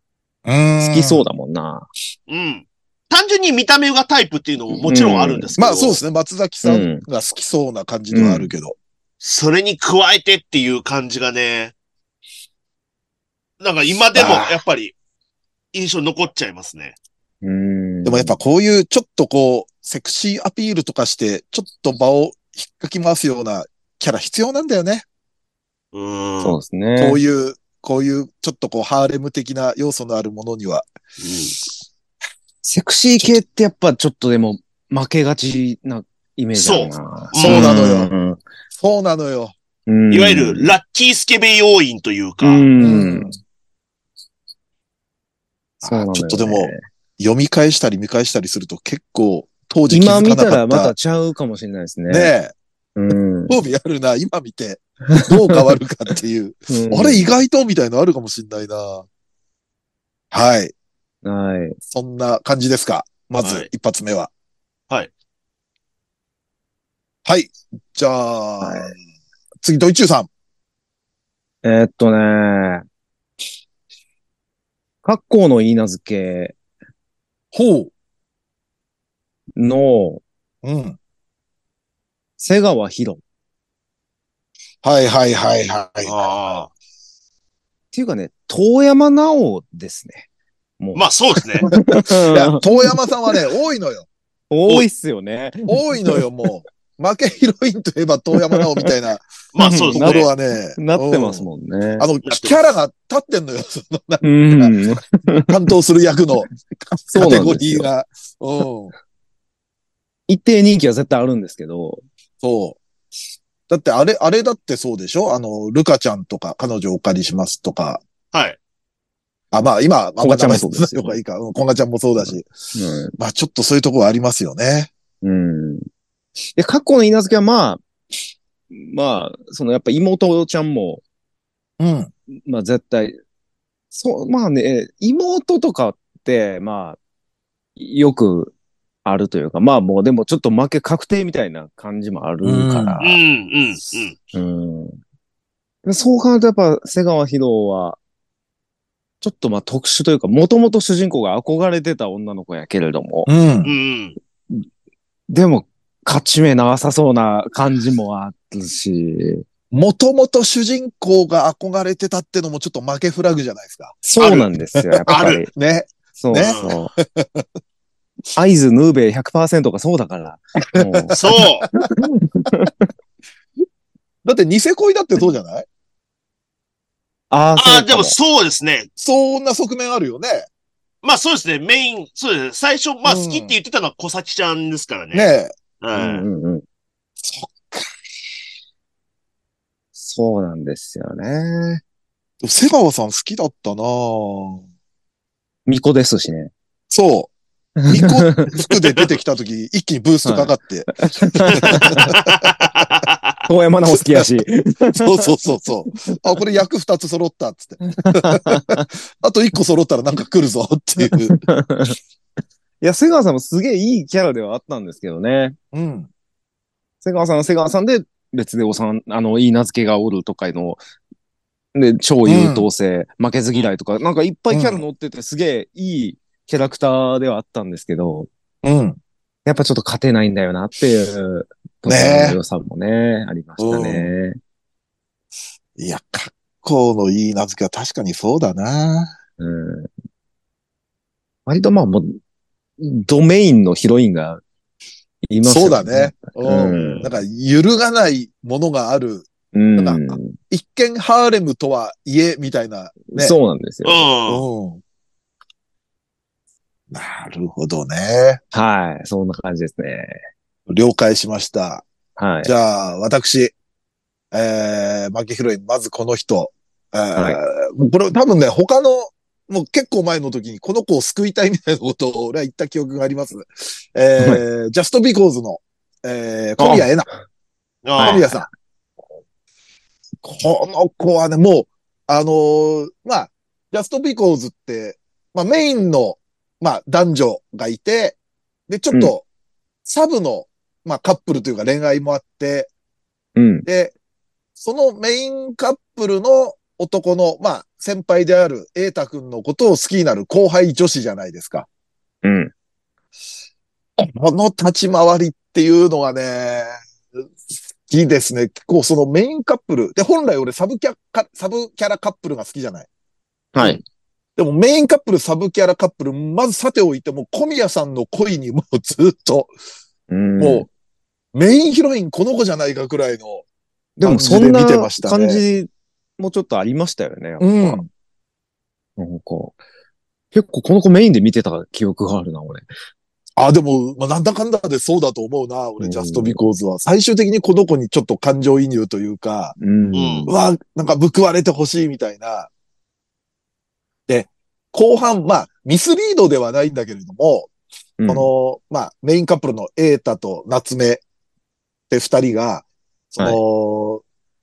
好きそうだもんな。うん。単純に見た目がタイプっていうのももちろんあるんですけど、まあそうですね。松崎さんが好きそうな感じではあるけど。それに加えてっていう感じがね、なんか今でもやっぱり印象残っちゃいますね。うん。でもやっぱこういうちょっとこう、セクシーアピールとかして、ちょっと場を引っかき回すようなキャラ必要なんだよね。うーん。そうですね。こういう、こういうちょっとこうハーレム的な要素のあるものには。セクシー系ってやっぱちょっとでも負けがちなイメージあるな。そうそうなのよ。よ。そうなのよ。うんいわゆるラッキースケベ要因というか、う。うんん。そうなのよねちょっとでも、読み返したり見返したりすると結構当時気づ今見かなかった。たらまたちゃうかもしれないですね。ねえ、うん。興味あるな、今見て、どう変わるかっていう。うんあれ意外とみたいのあるかもしんないな。はい。はい。そんな感じですか？まずはい、一発目は。はい。はい。じゃあ、は次、ドイチューさん。えーっとね、格好の言い名付けほう。の、ううん。瀬川博。っはいはいはいはい。ああ。ていうかね、遠山直ですね。もう。まあそうですね。いや、遠山さんはね、多いのよ。多いっすよね。多いのよ、もう。負けヒロインといえば遠山直みたいなまあそうですね。ところはね。なってますん。もんね。あの、キャラが立ってんのよ、その、なうん。担当する役のそうカテゴ。リーが。うん。一定人気は絶対あるんですけど。そう。だってあれ、あれだってそうでしょ？あの、ルカちゃんとか、彼女お借りしますとか。はい。あ、まあ今、あんまコガちゃんもそうですよいいか。うん、コガちゃんもそうだし。うんまあちょっとそういうところありますよね。うん。で、過去の稲付けはまあ、まあ、そのやっぱ妹ちゃんも、うん。まあ絶対、そう、まあね、妹とかって、まあ、よくあるというか、まあもうでもちょっと負け確定みたいな感じもあるからうん、う、ん、うん。うん。でそう考えるとやっぱ瀬川博は、ちょっとまあ特殊というか、もともと主人公が憧れてた女の子やけれども、うんう。ん。でも、勝ち目なさそうな感じもあるし、もともと主人公が憧れてたってのもちょっと負けフラグじゃないですか。そうなんですよ、やっぱりある。ね。そうねそう。合図ヌーベイ100%がそうだから。もうそう。だってニセ恋だってそうじゃない？ああ、ああ、でもそうかも。そうですね。そんな側面あるよね。まあそうですね。メイン、そうですね。最初、まあうん好きって言ってたのは小崎ちゃんですからね。ねえ。うはいんうんうん。そうなんですよね。瀬川さん好きだったなぁ巫女ですしね。そう。ニコ 服で出てきた時、一気にブーストかかって。遠山直好きやし。そうそうそうそう。あ、これ役二つ揃ったっつって。あと一個揃ったらなんか来るぞっていう。いや、瀬川さんもすげえいいキャラではあったんですけどね。うん。瀬川さんは瀬川さんで別でおさん、あの、いい名付けがおるとかの、で、超優等生、負けず嫌いとか、なんかいっぱいキャラ乗っててすげえいいキャラクターではあったんですけど、うん。やっぱちょっと勝てないんだよなっていう、ねえ良さもね、ありましたね。いや、格好のいい名付けは確かにそうだなうん。割とまあもう、ドメインのヒロインがいますよそうだね。。うん。うんなんか揺るがないものがある。うん。なんか一見ハーレムとはいえ、みたいな。ね。そうなんですよ。うん。うん。なるほどね。はい。そんな感じですね。了解しました。はい。じゃあ、私、えー、負けヒロイン、まずこの人。えーはいもうこれ多分ね、他の、もう結構前の時にこの子を救いたいみたいなことを俺は言った記憶があります。えー、 Just Because の、えー、小宮恵那。小あ宮さん。この子はね、もう、あのーまあ、 Just Because って、まあメインの、まあ男女がいて、で、ちょっと、サブの、まあカップルというか恋愛もあって、うん。で、そのメインカップルの男の、まあ先輩である瑛太くんのことを好きになる後輩女子じゃないですか。うん。この立ち回りっていうのがね、好きですね。結構そのメインカップル。で、本来俺サブキャカ、サブキャラカップルが好きじゃない？はい。でもメインカップル、サブキャラカップル、まずさておいても、小宮さんの恋にもうずっと、うん。もう、メインヒロインこの子じゃないかくらいの。でもそんな感じもちょっとありましたよね。やっぱうん。なんか、結構この子メインで見てた記憶があるな、俺。あ、でも、まあ、なんだかんだでそうだと思うな、俺、うんジャストビコーズは。最終的にこの子にちょっと感情移入というか、うん。うわ、なんか報われてほしいみたいな。で、後半、まあ、ミスリードではないんだけれども、うんこの、まあ、メインカップルのエータと夏目って二人が、その、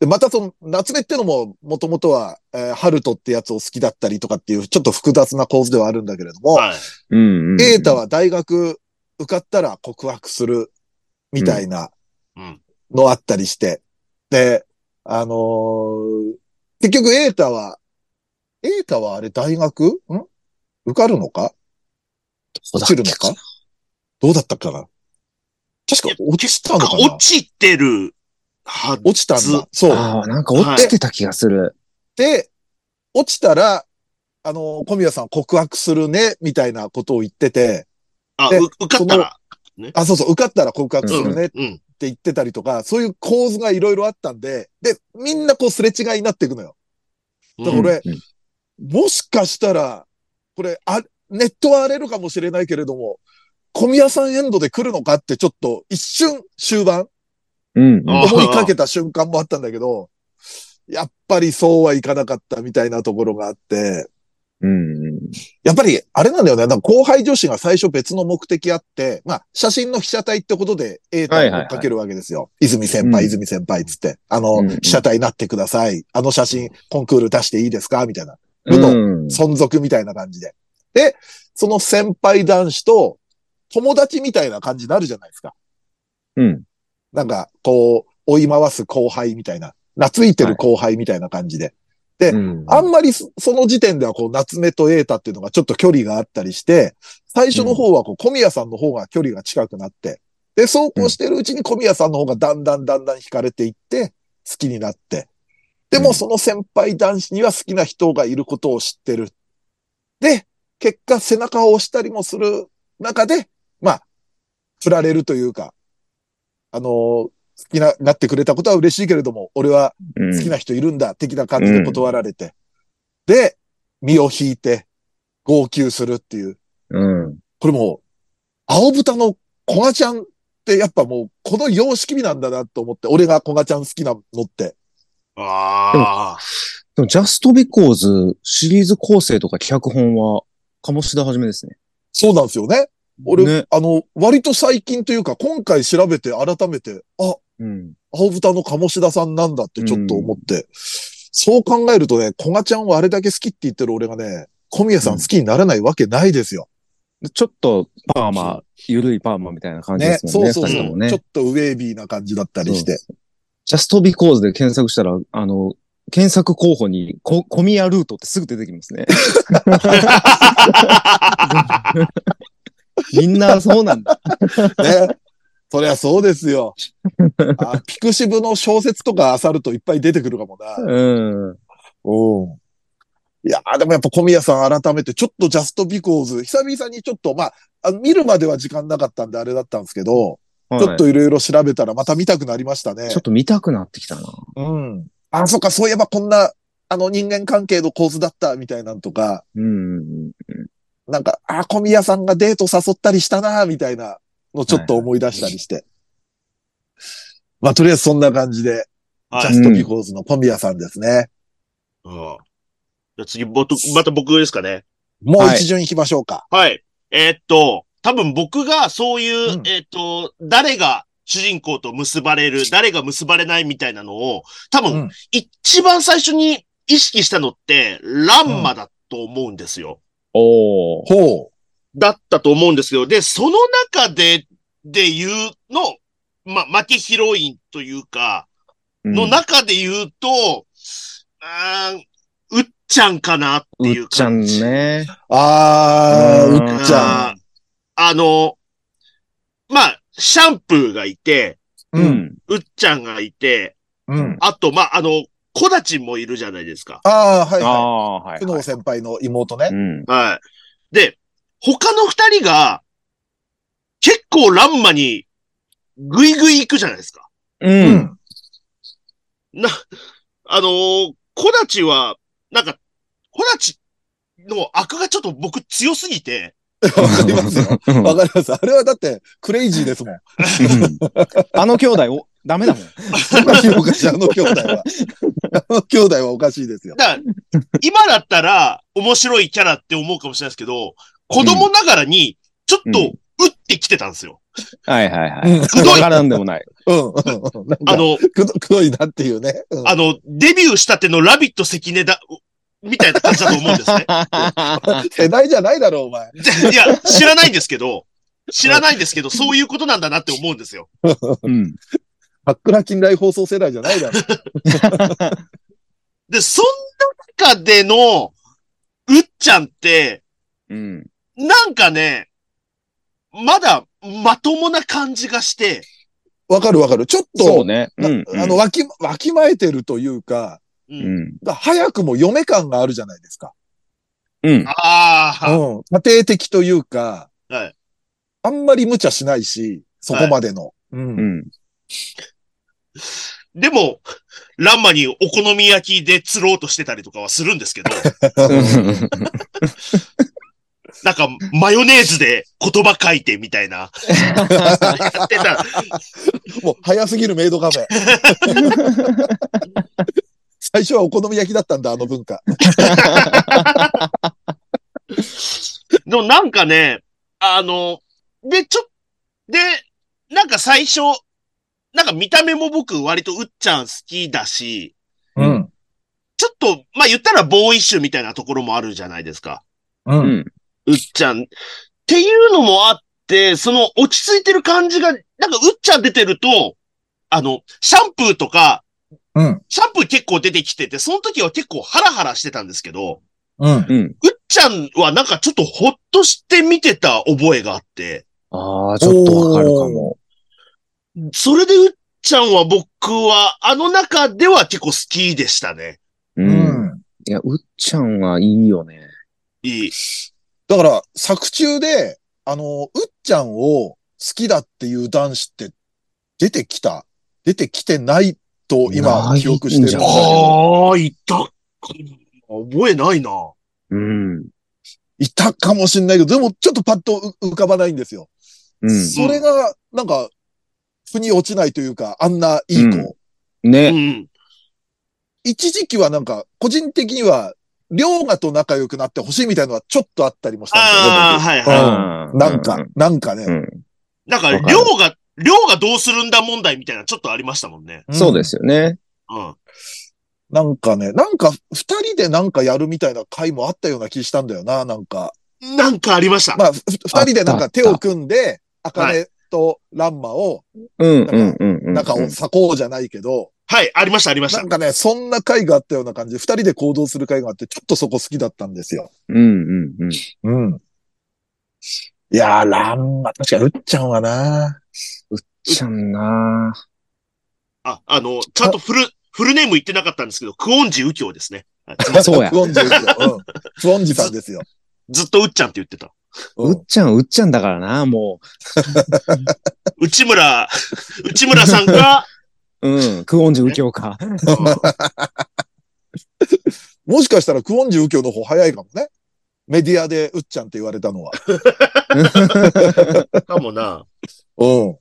でまたその、夏目ってのも、もともとは、えーハルトってやつを好きだったりとかっていう、ちょっと複雑な構図ではあるんだけれども、はい。うんうん。エータは大学受かったら告白する、みたいなうん。のあったりして。で、あのー結局エータは、エータはあれ大学ん？受かるのか？落ちるのか？どうだったかな？確か落ちたのかな？落ちてるは落ちたんだ。そう。ああ、なんか落ちてた気がする。で、落ちたら、あの、小宮さん告白するね、みたいなことを言ってて、あ、受かったら。あ、そうそう、受かったら告白するねってうん。言ってたりとか、そういう構図がいろいろあったんで、で、みんなこうすれ違いになっていくのよ。だから俺、うんもしかしたら、これ、あ、ネットは荒れるかもしれないけれども、小宮さんエンドで来るのかってちょっと一瞬終盤うん。うんあ思いかけた瞬間もあったんだけど、やっぱりそうはいかなかったみたいなところがあって、うん。やっぱりあれなんだよね。なんか後輩女子が最初別の目的あって、まあ写真の被写体ってことで A タを追っかけるわけですよ。泉先輩、うん泉先輩っつって、あの、うんうん被写体になってください。あの写真コンクール出していいですか？みたいな。うん存続みたいな感じで。で、その先輩男子と友達みたいな感じになるじゃないですか。うん。なんか、こう、追い回す後輩みたいな。懐いてる後輩みたいな感じで。うんあんまりそその時点ではこう、夏目と瑛太っていうのがちょっと距離があったりして、最初の方はこう、小宮さんの方が距離が近くなって、で、そうこうしてるうちに小宮さんの方がだんだんだんだん惹かれていって、好きになって。でもうんその先輩男子には好きな人がいることを知ってる。で、結果背中を押したりもする中で、まあ、振られるというか、あのー好きな、なってくれたことは嬉しいけれども、俺はうん好きな人いるんだ、的な感じで断られて。で、身を引いて、号泣するっていう。うん。これもう、青豚の小賀ちゃんってやっぱもう、この様式美なんだなと思って、俺が小賀ちゃん好きなのって。ああ。でも、ジャストビコーズシリーズ構成とか脚本は、鴨志田はじめですね。そうなんですよね。俺、ねあの、割と最近というか、今回調べて改めて、あ、うん。青豚の鴨志田さんなんだってちょっと思って、そう考えるとね、小賀ちゃんをあれだけ好きって言ってる俺がね、小宮さん好きにならないわけないですよ。ちょっと、パーマ、ゆるいパーマみたいな感じねで、すもんね。そうそうそう、ねちょっとウェービーな感じだったりして。 Just Because で検索したら、あの、検索候補に、こ、小宮ルートってすぐ出てきますね。みんなそうなんだ。ね。そりゃそうですよ。あピクシブの小説とか漁るといっぱい出てくるかもな。うん。うん。いやーでもやっぱ小宮さん改めてちょっとジャストビコーズ、久々にちょっとまあ、見るまでは時間なかったんであれだったんですけど、はいちょっといろいろ調べたらまた見たくなりましたねちょっ。と見たくなってきたな。うん。あ、そっか、そういえばこんな、あの人間関係の構図だったみたいなんとか、うん。なんか、あ、小宮さんがデート誘ったりしたな、みたいなのちょっと思い出したりして。まあ、とりあえずそんな感じで、はいジャストビコーズの小宮さんですね。うんじゃあ次、ぼとまた僕ですかね。もう一巡行きましょうか。はい。えーっと、多分僕がそういう、うんえーっと、誰が主人公と結ばれる、誰が結ばれないみたいなのを、多分、うん一番最初に意識したのって、ランマだと思うんですよ。おー。ほだったと思うんですけど、で、その中で、で言うの、ま、負けヒロインというか、の中で言うと、あーうっちゃんかなっていううっちゃん感じ。ね。う。あー、うんうっちゃん。あの、まあ、シャンプーがいて、う。。うっちゃんがいて、うん。あと、まあ、あの、小立ちもいるじゃないですか。あー、はいはああー、はいい。久能先輩の妹ねう。ん。はい。で、他の二人が、結構ランマに、ぐいぐい行くじゃないですか。う。。うんな、あのー小立ちは、なんか、小立ちの悪がちょっと僕強すぎて、わかりますよ。わかります。あれはだって、クレイジーですもん。あの兄弟お、ダメだもん。おかしいおかしい、あの兄弟は。あの兄弟はおかしいですよ。だから、今だったら面白いキャラって思うかもしれないですけど、子供ながらに、ちょっと、うん打ってきてたんですよ。はいはいはい。うんわからんでもない。うん。うん。なんか、あの、くど、くどいなっていうね。うんあの、デビューしたてのラビット関根だ、みたいな感じだと思うんですね。世代じゃないだろう、お前。いや、知らないんですけど、知らないんですけど、そういうことなんだなって思うんですよ。うん。パックラ近代放送世代じゃないだろう。で、そんな中での、うっちゃんって、うん。なんかね、まだ、まともな感じがして、わかるわかる。ちょっと、そうね。なうん。あの、わき、わきまえてるというか、う。うん早くも嫁感があるじゃないですか。うん。ああ、うん。家庭的というか、はい。あんまり無茶しないし、そこまでの。うんうん。でも、ランマにお好み焼きで釣ろうとしてたりとかはするんですけど、なんか、マヨネーズで言葉書いてみたいな。やってた。もう早すぎるメイドカフェ。最初はお好み焼きだったんだ、あの文化。でもなんかね、あの、で、ちょ、で、なんか最初、なんか見た目も僕割とうっちゃん好きだし、うん。ちょっと、まあ言ったらボーイッシュみたいなところもあるじゃないですか。う。うんん。うっちゃん。っていうのもあって、その落ち着いてる感じが、なんかうっちゃん出てると、あの、シャンプーとか、うん。シャンプー結構出てきてて、その時は結構ハラハラしてたんですけど、うん。うん。うっちゃんはなんかちょっとほっとして見てた覚えがあって、ああ、ちょっとわかるかも。それでうっちゃんは僕は、あの中では結構好きでしたね。う。うんん。いや、うっちゃんはいいよね。いい。だから、作中で、あの、うっちゃんを好きだっていう男子って出てきた出てきてないと今記憶してるんだけんじゃないど。ああ、いたかな。覚えないな。うん。いたかもしんないけど、でもちょっとパッと浮かばないんですよ。うん。それが、なんか、腑に落ちないというか、あんないい子。うんう。ん。一時期はなんか、個人的には、両がと仲良くなってほしいみたいなのはちょっとあったりもしたんですよねああ、はいはうんなんか、なんかね。なんか、わかる量が、量がどうするんだ問題みたいなちょっとありましたもんね。そうですよね。うん。なんかね、なんか、二人でなんかやるみたいな回もあったような気したんだよな、なんか。なんかありました。まあ、二人でなんか手を組んで、アカはネとランマを、うん、うん、うんうん。仲を裂こうじゃないけど、はい、ありました、ありましたなん。かね、そんな回があったような感じで、二人で行動する回があって、ちょっとそこ好きだったんですよ。うん、うん、うん。うん。いやー、ランマ、確かにうっちゃんはなちゃんなあ、あの、ちゃんとフル、フルネーム言ってなかったんですけど、クオンジ右京ですね。はい そうやク。オンジ。うん。クオンジさんですよ。ずっとうっちゃんって言ってた。ううんっちゃん、うっちゃんだからな、も内村、内村さんが、う。うん。クオンジ右京か。もしかしたらクオンジ右京の方早いかもね。メディアでうっちゃんって言われたのは。かもな。うん。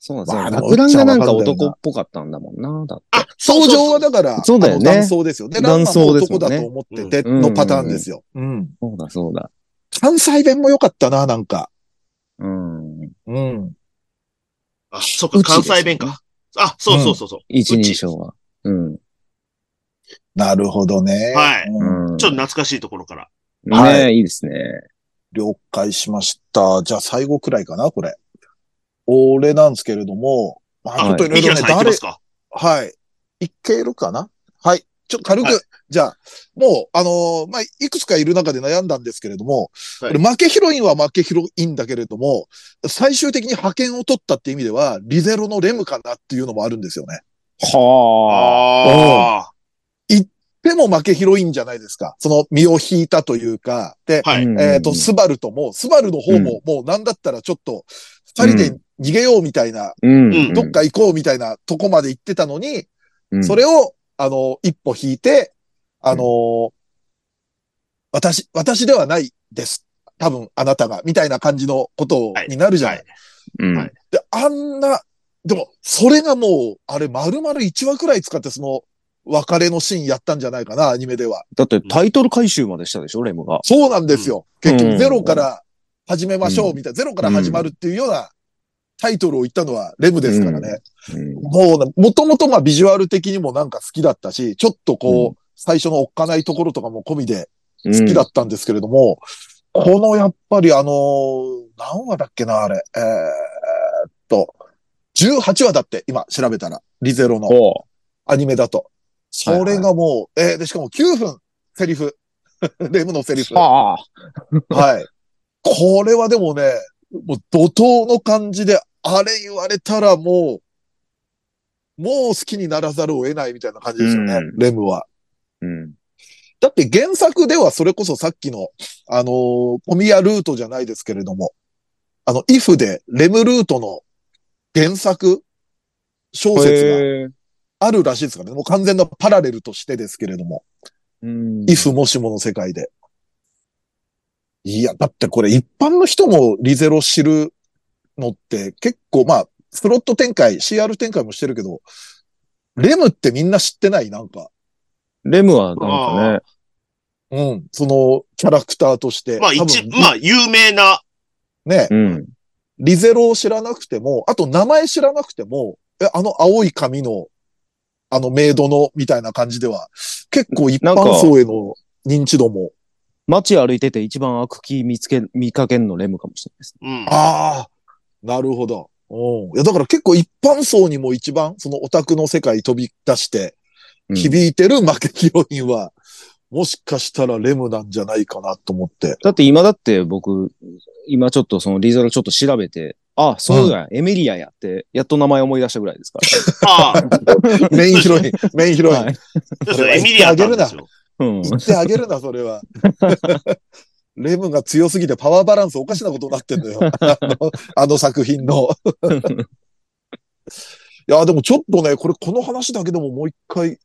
そうなんですよ。まあランがなんか男っぽかったんだもんな。だって。あ、そう登場は。だから、そうだよね男装ですよ。で、ランマも男装ですもんね男だと思っててうんのパターンですよ。うん。そうだ、そうだ。関西弁も良かったな、なんか。うん。うん。あ、そっか、関西弁か。あ、そうそうそうそう。一人称は。うん。なるほどね。はいうんうん。ちょっと懐かしいところから。はねえ、いいですね。了解しました。じゃあ最後くらいかな、これ。俺なんですけれども、まあ、あ、ちょっといろいろね、ミキラさん言って誰ます、かはい。いけるかな？はい。ちょっと軽く、はいじゃあ、もう、あのーまあ、いくつかいる中で悩んだんですけれども、はい負けヒロインは負けヒロインだけれども、最終的に派遣を取ったって意味では、リゼロのレムかなっていうのもあるんですよね。はあでも負けヒロインじゃないですか。その身を引いたというか、で、あ。はい。えっ、と、スバルとも、スバルの方も、もうなんだったらちょっと、二人で逃げようみたいな、うん。うんどっか行こうみたいなとこまで行ってたのに、うんそれを、あの、一歩引いて、あの、私、私ではないです。多分、あなたが、みたいな感じのことになるじゃない。はいうんはいで、あんな、でも、それがもう、あれ、丸々1話くらい使って、その、別れのシーンやったんじゃないかな、アニメでは。だってタイトル回収までしたでしょ、レムが。そうなんですよ。結局、うんゼロから始めましょう、みたいな、ゼロから始まるっていうようなタイトルを言ったのはレムですからね。うんもうね、もともとまあビジュアル的にもなんか好きだったし、ちょっとこう、う最初のおっかないところとかも込みで好好きだったんですけれども、このやっぱりあのー何話だっけな、あれ。えーっと、18話だって、今調べたら、リゼロのほアニメだと。それがもう、えーで、しかも9分、セリフ。レムのセリフ。う。はあ。はい。これはでもね、もう怒涛の感じで、あれ言われたらもう、もう好きにならざるを得ないみたいな感じですよね、うんレムは。うん。だって原作ではそれこそさっきの、あのーコミヤルートじゃないですけれども、あの、イフでレムルートの原作小説があるらしいですからね。もう完全なパラレルとしてですけれども、うん。イフもしもの世界で。いや、だってこれ一般の人もリゼロ知るのって結構まあ、スロット展開、CR 展開もしてるけど、レムってみんな知ってない？なんか。レムはなんかね、うん。そのキャラクターとして。まあ、多一、分まあ、有名な、ね、うん。リゼロを知らなくても、あと名前知らなくても、え、あの青い髪の、あのメイドの、みたいな感じでは、結構一般層への認知度も。街歩いてて一番悪気見つけ、見かけんのレムかもしれないです。うん。ああ、なるほど。うん。いや、だから結構一般層にも一番、そのオタクの世界飛び出して、うん響いてる負けヒロインは、もしかしたらレムなんじゃないかなと思って。だって今だって僕、今ちょっとそのリゼロちょっと調べて、あ、そうだ、エメリアやって、やっと名前思い出したぐらいですかああ、メインヒロイン、メインヒロイン。はいエミリアなんですよ。ら。うん。言ってあげるな、それは。レムが強すぎてパワーバランスおかしなことになってんだよ。あのあの作品の。いや、でもちょっとね、これこの話だけでももう一回、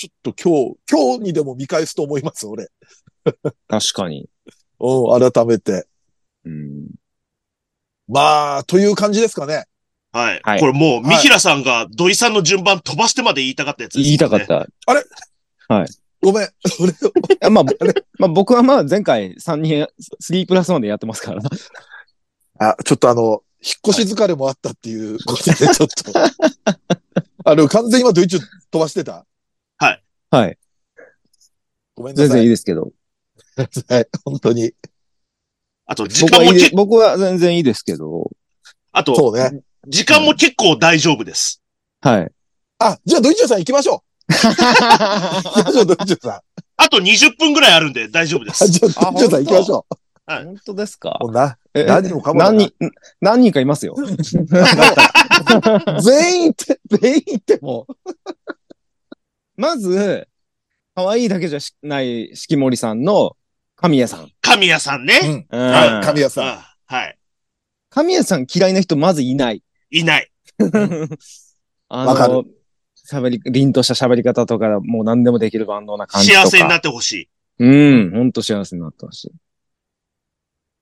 ちょっと今日、今日にでも見返すと思います、俺。確かに。うん、改めて。うん。まあ、という感じですかね。はい。はいこれもう、三平さんが土井さんの順番飛ばしてまで言いたかったやつです、ね。言いたかっ。た。ごめん。それをいやまあ、まあ僕はまあ前回3人、3プラス1でやってますから。あ、ちょっとあの、引っ越し疲れもあったっていうことで、ちょっと。あの、完全に今ドイツ飛ばしてた？はい。ごめんなさい。全然いいですけど。はい、本当に。あと、時間もけ、僕は全然いいですけど。あと、そうね。時間も結構大丈夫です。はい。あ、じゃあドイツさん行きましょう。行きましょう、ドイツさん。あと20分ぐらいあるんで大丈夫であす。じゃあドイツさん行きましょはい本当ですか？何人もかも何人、何人かいますよ。全員って、全員ってもまず、可愛いだけじゃしない四季森さんの神谷さん。神谷さんう。ね。うん。うんはい、神谷さん。あはい。神谷さん嫌いな人まずいない。いない。あわかの、喋り、凛とした喋り方とか、もう何でもできる万能な感じとか。幸せになってほしい。うん、ほんと幸せになってほしい。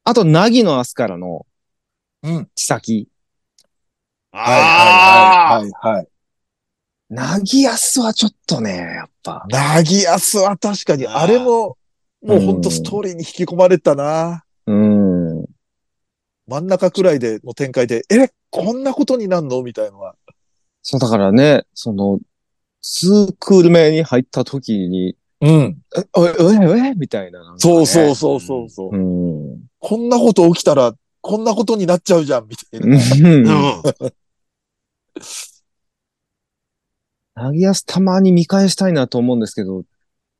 あと、なぎの明日からの、うん。千先。ああ、はい、はい、はい、はい。なぎやすはちょっとね、やっぱ。なぎやすは確かに、あれも、もうほんとストーリーに引き込まれたな。うん。真ん中くらいでの展開で、え、こんなことになんのみたいのは。そう、だからね、その、ツークール目に入った時に、うん。え、え、え、えみたいなね。そうそうそうそうそう、うん。こんなこと起きたら、こんなことになっちゃうじゃん、みたいな。うん。うん。なぎやすたまに見返したいなと思うんですけど、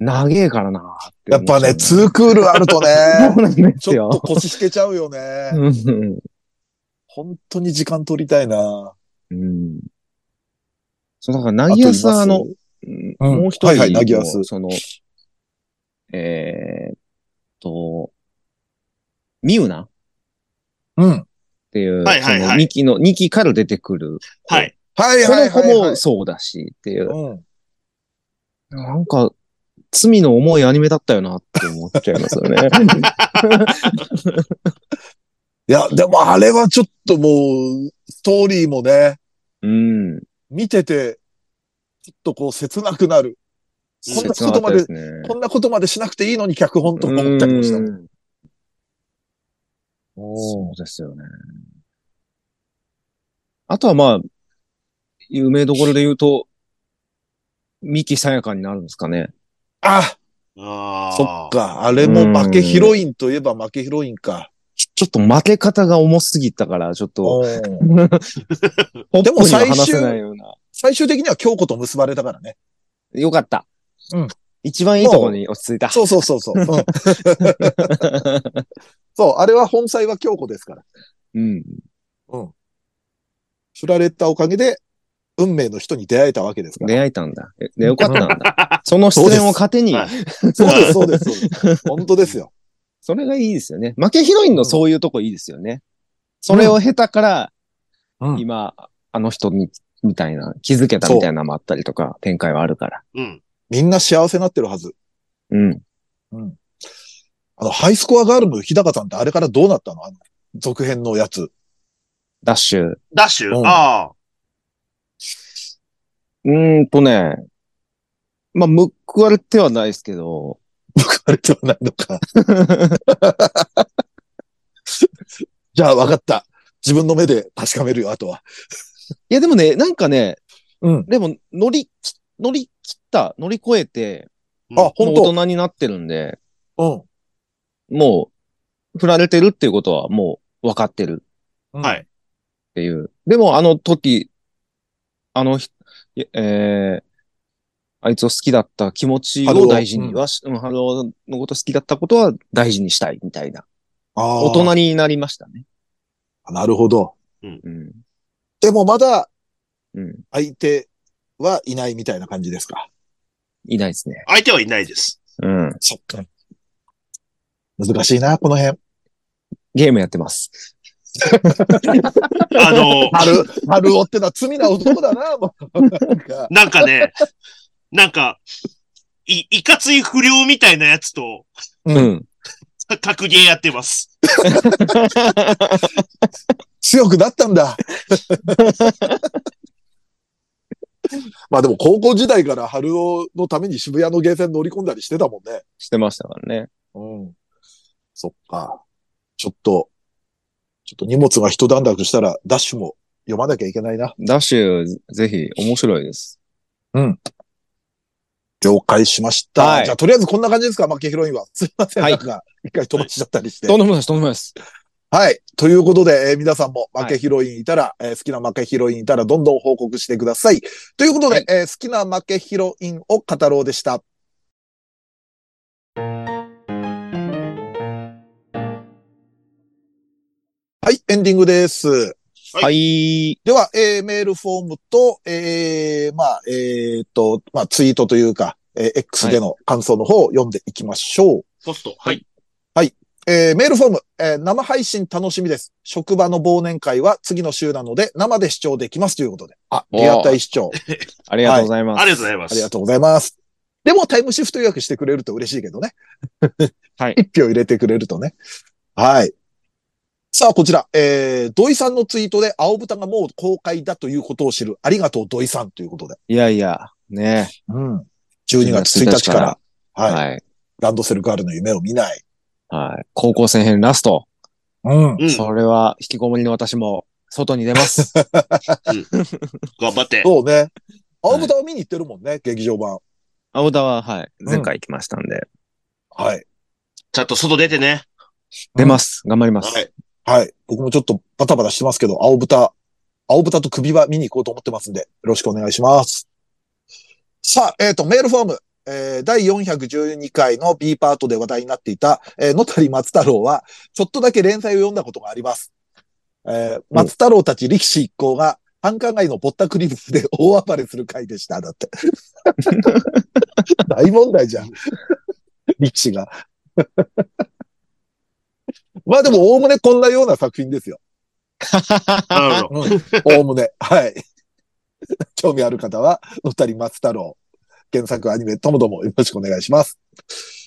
長えからなってやっぱね、ツーークールあるとね、そうなんですちょっよと。腰引けちゃうよね。うん本当に時間取りたいな。うん。そう、だから、なぎやすはあの、うんうんもう一人はいはいなぎやすのその、えーっと、みゆなっうん。ていう、はいはいはいその2期の、2期から出てくる。はい。はいこの子はいはい、はい。もそうだしっていう。うん。なんか、罪の重いアニメだったよなって思っちゃいますよね。いや、でもあれはちょっともう、ストーリーもね、うん。見てて、ちょっとこう切なくなる。こんなことまでねこんなことまでしなくていいのに脚本とか思ったりもしたそうですよね。あとはまあ、有名どころで言うと、三木さやかになるんですかね。あ、ああ。そっ。か。あれも負けヒロインといえば負けヒロインか。ちょっと負け方が重すぎたから、ちょっと、でも最終。最終的には京子と結ばれたからね。よかった。うん一番いいところに落ち着いた。そうそうそうそう。うん そう、あれは本妻は京子ですから。うん。うん。振られたおかげで、運命の人に出会えたわけですから。出会えたんだ。えで、よかったんだ。その失恋を糧に、はいそうです、そうです、そうです。本当ですよ。それがいいですよね。負けヒロインのそういうとこいいですよね。それを経たから、うん今、あの人に、みたいな、気づけたみたいなのもあったりとか、展開はあるから。うん。みんな幸せになってるはず。うん。うん。あの、ハイスコアガールの日高さんってあれからどうなったの？あの、続編のやつ。ダッシュ。ダッシュ、うんああ。うーんとね、まあ、報われてはないですけど、僕あれではないのか。じゃあ、わかった。自分の目で確かめるよ、あとは。いやでもね、なんかね、うん。でも乗りき、乗り切った、乗り越えて、あ、本当大人になってるんで、うん。もう、振られてるっていうことはもう分かってるうんはい。っていう。でもあの時、あのひ、いえー、あいつを好きだった気持ちを大事にはし、うん、春男のこと好きだったことは大事にしたいみたいな。あー大人になりましたね。なるほど。うん。でもまだうん。相手はいないみたいな感じですか？いないですね。相手はいないです。うん。そっか。難しいな、この辺。ゲームやってます。あの、春、春男ってのは罪な男だな、もう。なんかなんかね、なんか、い、いかつい不良みたいなやつと、う。うんん。格ゲーやってます。強くなったんだ。まあでも高校時代から春男のために渋谷のゲーセン乗り込んだりしてたもんね。してましたからね。うん。そっか。ちょっと、ちょっと荷物が一段落したらダッシュも読まなきゃいけないな。ダッシュ、ぜひ、面白いです。了解しました。はいじゃあとりあえずこんな感じですか、負けヒロインは。すいません。はいなんか、一回飛ばしちゃったりして。とんでもないです、とんでもないです。はい。ということで、えー皆さんも負けヒロインいたら、えー好きな負けヒロインいたら、どんどん報告してください。ということで、はいえー好きな負けヒロインを語ろうでした。エンディングです。はいはい。では、えーメールフォームと、えーまあ、えーっと、まあ、ツイートというか、えー X での感想の方を読んでいきましょう。ポスト。はい。えーメールフォーム、えー生配信楽しみです。職場の忘年会は次の週なので生で視聴できますということで。あ、リアタイ視聴。ありがとうございます。ありがとうございます。ありがとうございます。でもタイムシフト予約してくれると嬉しいけどね。はい 一票入れてくれるとね。はい。さあ、こちら、えー、土井さんのツイートで青豚がもう公開だということを知る。ありがとう土井さんということで。いやいや、ね。うん。12月1日から、はい、はい。ランドセルガールの夢を見ない。はい。高校生編ラスト。うん。うん。それは、引きこもりの私も、外に出ます。頑張って。そうね。青豚は見に行ってるもんね、劇場版。青田は、はい。ん前回行きましたんで。はい。ちゃんと外出てね。出ます。頑張ります。はい。はい。僕もちょっとバタバタしてますけど、青豚、青豚と首輪見に行こうと思ってますんで、よろしくお願いします。さあ、えっ、と、メールフォーム。えー第412回の B パートで話題になっていた、えー野谷松太郎は、ちょっとだけ連載を読んだことがあります。えー松太郎たち力士一行が、繁華街のぼったくり部で大暴れする回でした。だって。大問題じゃん。力士が。まあでも、おおむねこんなような作品ですよ。なるほど。おおむね。はい。興味ある方は、野谷松太郎、原作アニメともどもよろしくお願いします。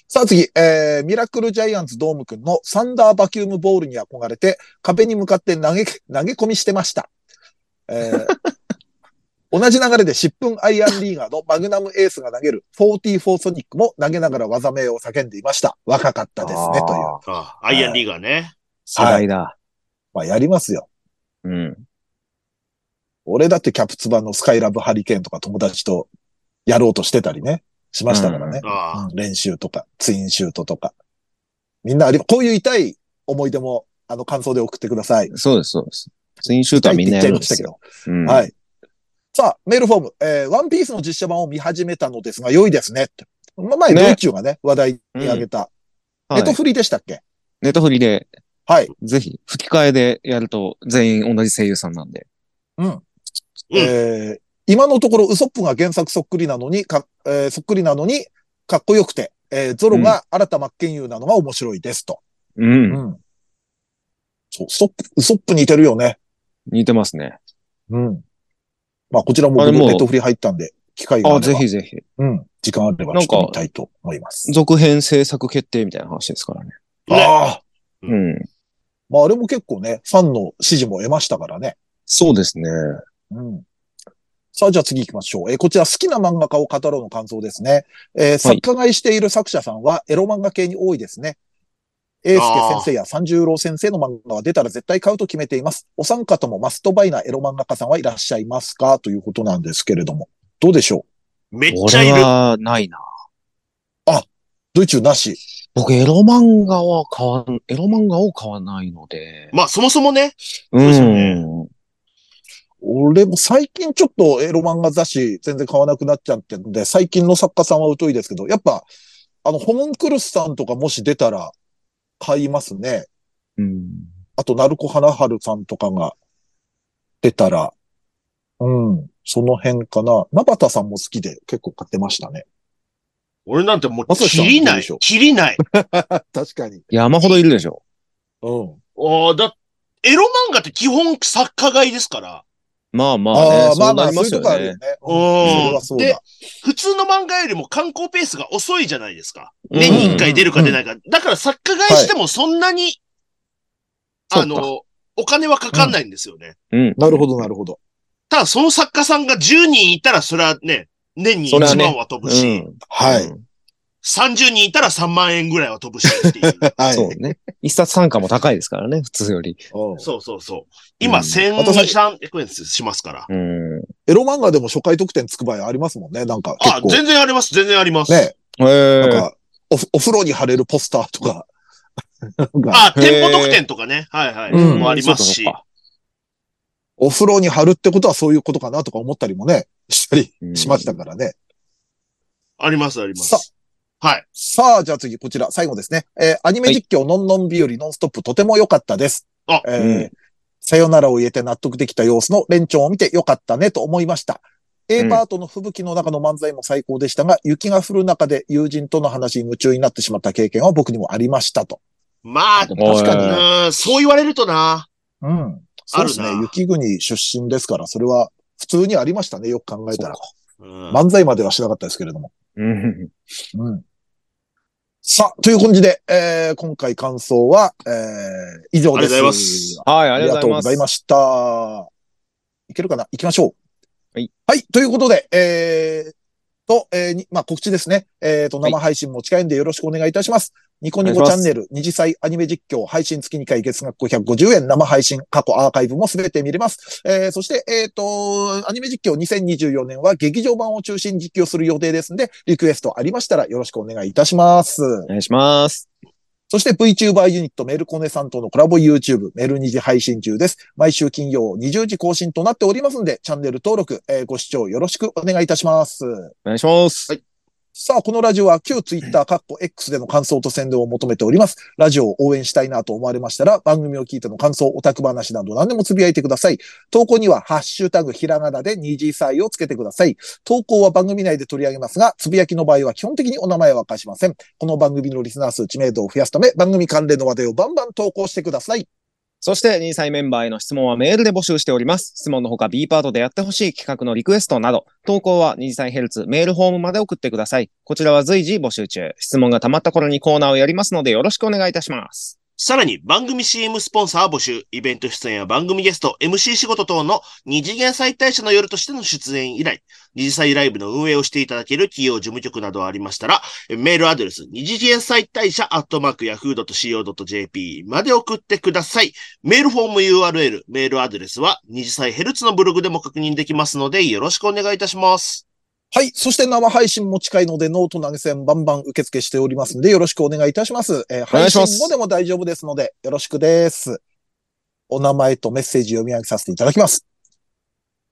さあ次、えー、ミラクルジャイアンツドームくんのサンダーバキュームボールに憧れて、壁に向かって投げ、投げ込みしてました。えー同じ流れで疾風アイアンリーガーのマグナムエースが投げる44ソニックも投げながら技名を叫んでいました。若かったですね、という。アイアンリーガーね。世代だ。まあ、やりますよ。うん。俺だってキャプツバのスカイラブハリケーンとか友達とやろうとしてたりね、しましたからね。あうん練習とか、ツインシュートとか。みんなあり、こういう痛い思い出も、あの、感想で送ってください。そうです、そうです。ツインシュートはみんなやるんですよ。うんはい。さあ、メールフォーム。えー、ワンピースの実写版を見始めたのですが、良いですね。ってまあ、前、ねドイチューがね、話題に挙げた。はいネットフリーでしたっけ？ネットフリで、はい。ぜひ、吹き替えでやると全員同じ声優さんなんで。うん。うんえー今のところウソップが原作そっくりなのに、か、えーそっくりなのに、かっこよくて、えーゾロが新田真剣佑なのが面白いですと。うん。ん。そう、ウソップ、ウソップ似てるよね。似てますね。うん。まあ、こちらもネットフリ入ったんで、機会があれあ、ば。ぜひぜひ。うん。時間あればちょっと見たいと思います。続編制作決定みたいな話ですからね。ねああ。うん。まあ、あれも結構ね、ファンの支持も得ましたからね。そうですね。うん。さあ、じゃあ次行きましょう。えーこちら好きな漫画家を語ろうの感想ですね。えー作家買いしている作者さんはエロ漫画系に多いですね。英介先生や三十郎先生の漫画が出たら絶対買うと決めています。お三方もマストバイなエロ漫画家さんはいらっしゃいますか？ということなんですけれども。どうでしょう？めっちゃい俺る。はないな。ドイツなし。僕、エロ漫画は買わん、エロ漫画を買わないので。まあ、そもそもね。うん。俺も最近ちょっとエロ漫画雑誌全然買わなくなっちゃってるんで、最近の作家さんは疎いですけど、やっぱ、あの、ホモンクルスさんとかもし出たら買いますね。うん。あと、鳴子花春さんとかが出たら、うん、その辺かな。ナバタさんも好きで結構買ってましたね。俺なんてもう、切りない。切りない。確かに。山ほどいるでしょ。うん。ああ、だ、エロ漫画って基本作家買いですから。まあまあね。ああ、まあまあ、なりますよそういうとこあるよねね。。うんでだ。普通の漫画よりも観光ペースが遅いじゃないですか。うん年に一回出るか出ないか。だから作家買いしてもそんなに、はいあの、お金はかかんないんですよね。うん。なるほど、なるほど。ただその作家さんが10人いたらそれはね、年に1それはね万は飛ぶし、うんはい。うん30人いたら3万円ぐらいは飛ぶしっていう。はい。そうね。一冊単価も高いですからね、普通より。うんそうそうそう。今、うん1200円しますから。うん。エロ漫画でも初回特典つく場合ありますもんね。なんか結あ、構。全然あります、全然あります。ね。ええ。なんか、おふお風呂に貼れるポスターとか。あ、店舗特典とかね。はいはい。うんもありますしそう。かお風呂に貼るってことはそういうことかなとか思ったりもね、したりしましたからね。あります、ありまさす。はい。さあ、じゃあ次、こちら、最後ですね。えーアニメ実況、のんのん日和ノンストップ、とても良かったです。あえーうんさよならを言えて納得できた様子の連長を見て良かったねと思いました。A パートの吹雪の中の漫才も最高でしたが、雪が降る中で友人との話に夢中になってしまった経験は僕にもありましたと。まあ、確かにそう言われるとな。うん。そうですねある。な雪国出身ですから、それは普通にありましたね。よく考えたら。うん漫才まではしなかったですけれども。うん。うん。さあ、という感じで、えー、今回感想は、えー、以上です。ありがとうございますはい、ありがとうございましした。いけるかな？行きましょう。はい。はい。ということで、えー、と、えーに、まあ、告知ですね。えー、と、はい生配信も近いんでよろしくお願いいたします。ニコニコチャンネル、二次祭アニメ実況、配信月2回月額550円、生配信、過去アーカイブもすべて見れます。えー、そして、えー、と、アニメ実況2024年は劇場版を中心に実況する予定ですんで、リクエストありましたらよろしくお願いいたします。お願いします。そして VTuber ユニットメルコネさんとのコラボ YouTube メル2時配信中です。毎週金曜20時更新となっておりますので、チャンネル登録、えーご視聴よろしくお願いいたします。お願いします。はいさあ、このラジオは旧 Twitter、カッコ X での感想と宣伝を求めております。ラジオを応援したいなと思われましたら、番組を聞いての感想、オタク話など何でもつぶやいてください。投稿には、ハッシュタグひらがなで二次祭をつけてください。投稿は番組内で取り上げますが、つぶやきの場合は基本的にお名前は明かしません。この番組のリスナー数知名度を増やすため、番組関連の話題をバンバン投稿してください。そして、2歳メンバーへの質問はメールで募集しております。質問のほか B パートでやってほしい企画のリクエストなど、投稿は2歳ヘルツメールフォームまで送ってください。こちらは随時募集中。質問が溜まった頃にコーナーをやりますのでよろしくお願いいたします。さらに番組 CM スポンサー募集、イベント出演や番組ゲスト、MC 仕事等の二次元妻帯者の夜としての出演依頼、二次妻ライブの運営をしていただける企業事務局などありましたら、メールアドレス、二次元妻帯者アットマーク yahoo.co.jp まで送ってください。メールフォーム URL、メールアドレスは二次妻ヘルツのブログでも確認できますので、よろしくお願いいたします。はい。そして生配信も近いので、ノート投げ銭バンバン受付しておりますので、よろしくお願いいたします。えー配信後でも大丈夫ですので、よろしくです。お名前とメッセージ読み上げさせていただきます。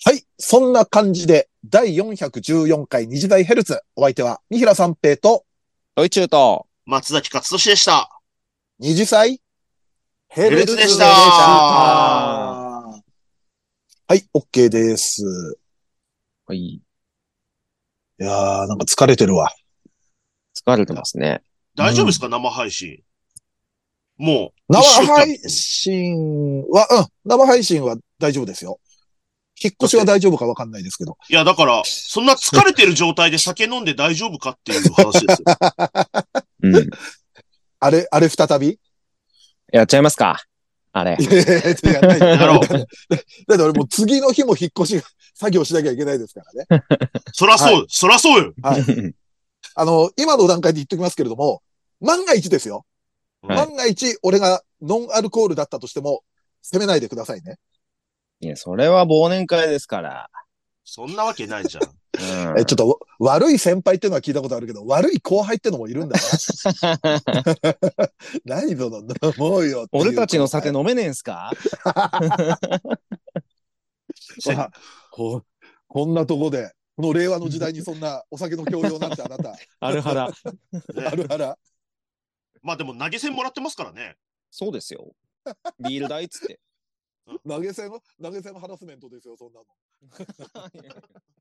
はい。そんな感じで、第414回二次大ヘルツ。お相手は、三平三平と、ドイチューと、松崎勝利でした。二次祭？ヘルツでしたはい、OK です。はい。いやー、なんか疲れてるわ。疲れてますね。大丈夫ですか、生配信。もう、生配信は、うん、生配信は大丈夫ですよ。引っ越しは大丈夫かわかんないですけど。いや、だから、そんな疲れてる状態で酒飲んで大丈夫かっていう話ですよ。うん。あれ、あれ再び？やっちゃいますかあれい。やいやいややんないやろうだって俺もう次の日も引っ越し作業しなきゃいけないですからね。そらそう、はそらそうよ。はい。あの、今の段階で言っときますけれども、万が一ですよ。はい万が一俺がノンアルコールだったとしても、責めないでくださいね。いや、それは忘年会ですから。そんなわけないじゃん。うんえ、ちょっと悪い先輩っていうのは聞いたことあるけど、悪い後輩ってのもいるんだな。何その、飲もうよっていう俺たちの酒飲めねえんすか？ここんなとこで、この令和の時代にそんなお酒の強要なんてあなた、あるはら。あるあら。まあでも投げ銭もらってますからね。そうですよ。ビール代っつって。投げ銭、投げ銭ハラスメントですよ、そんなの。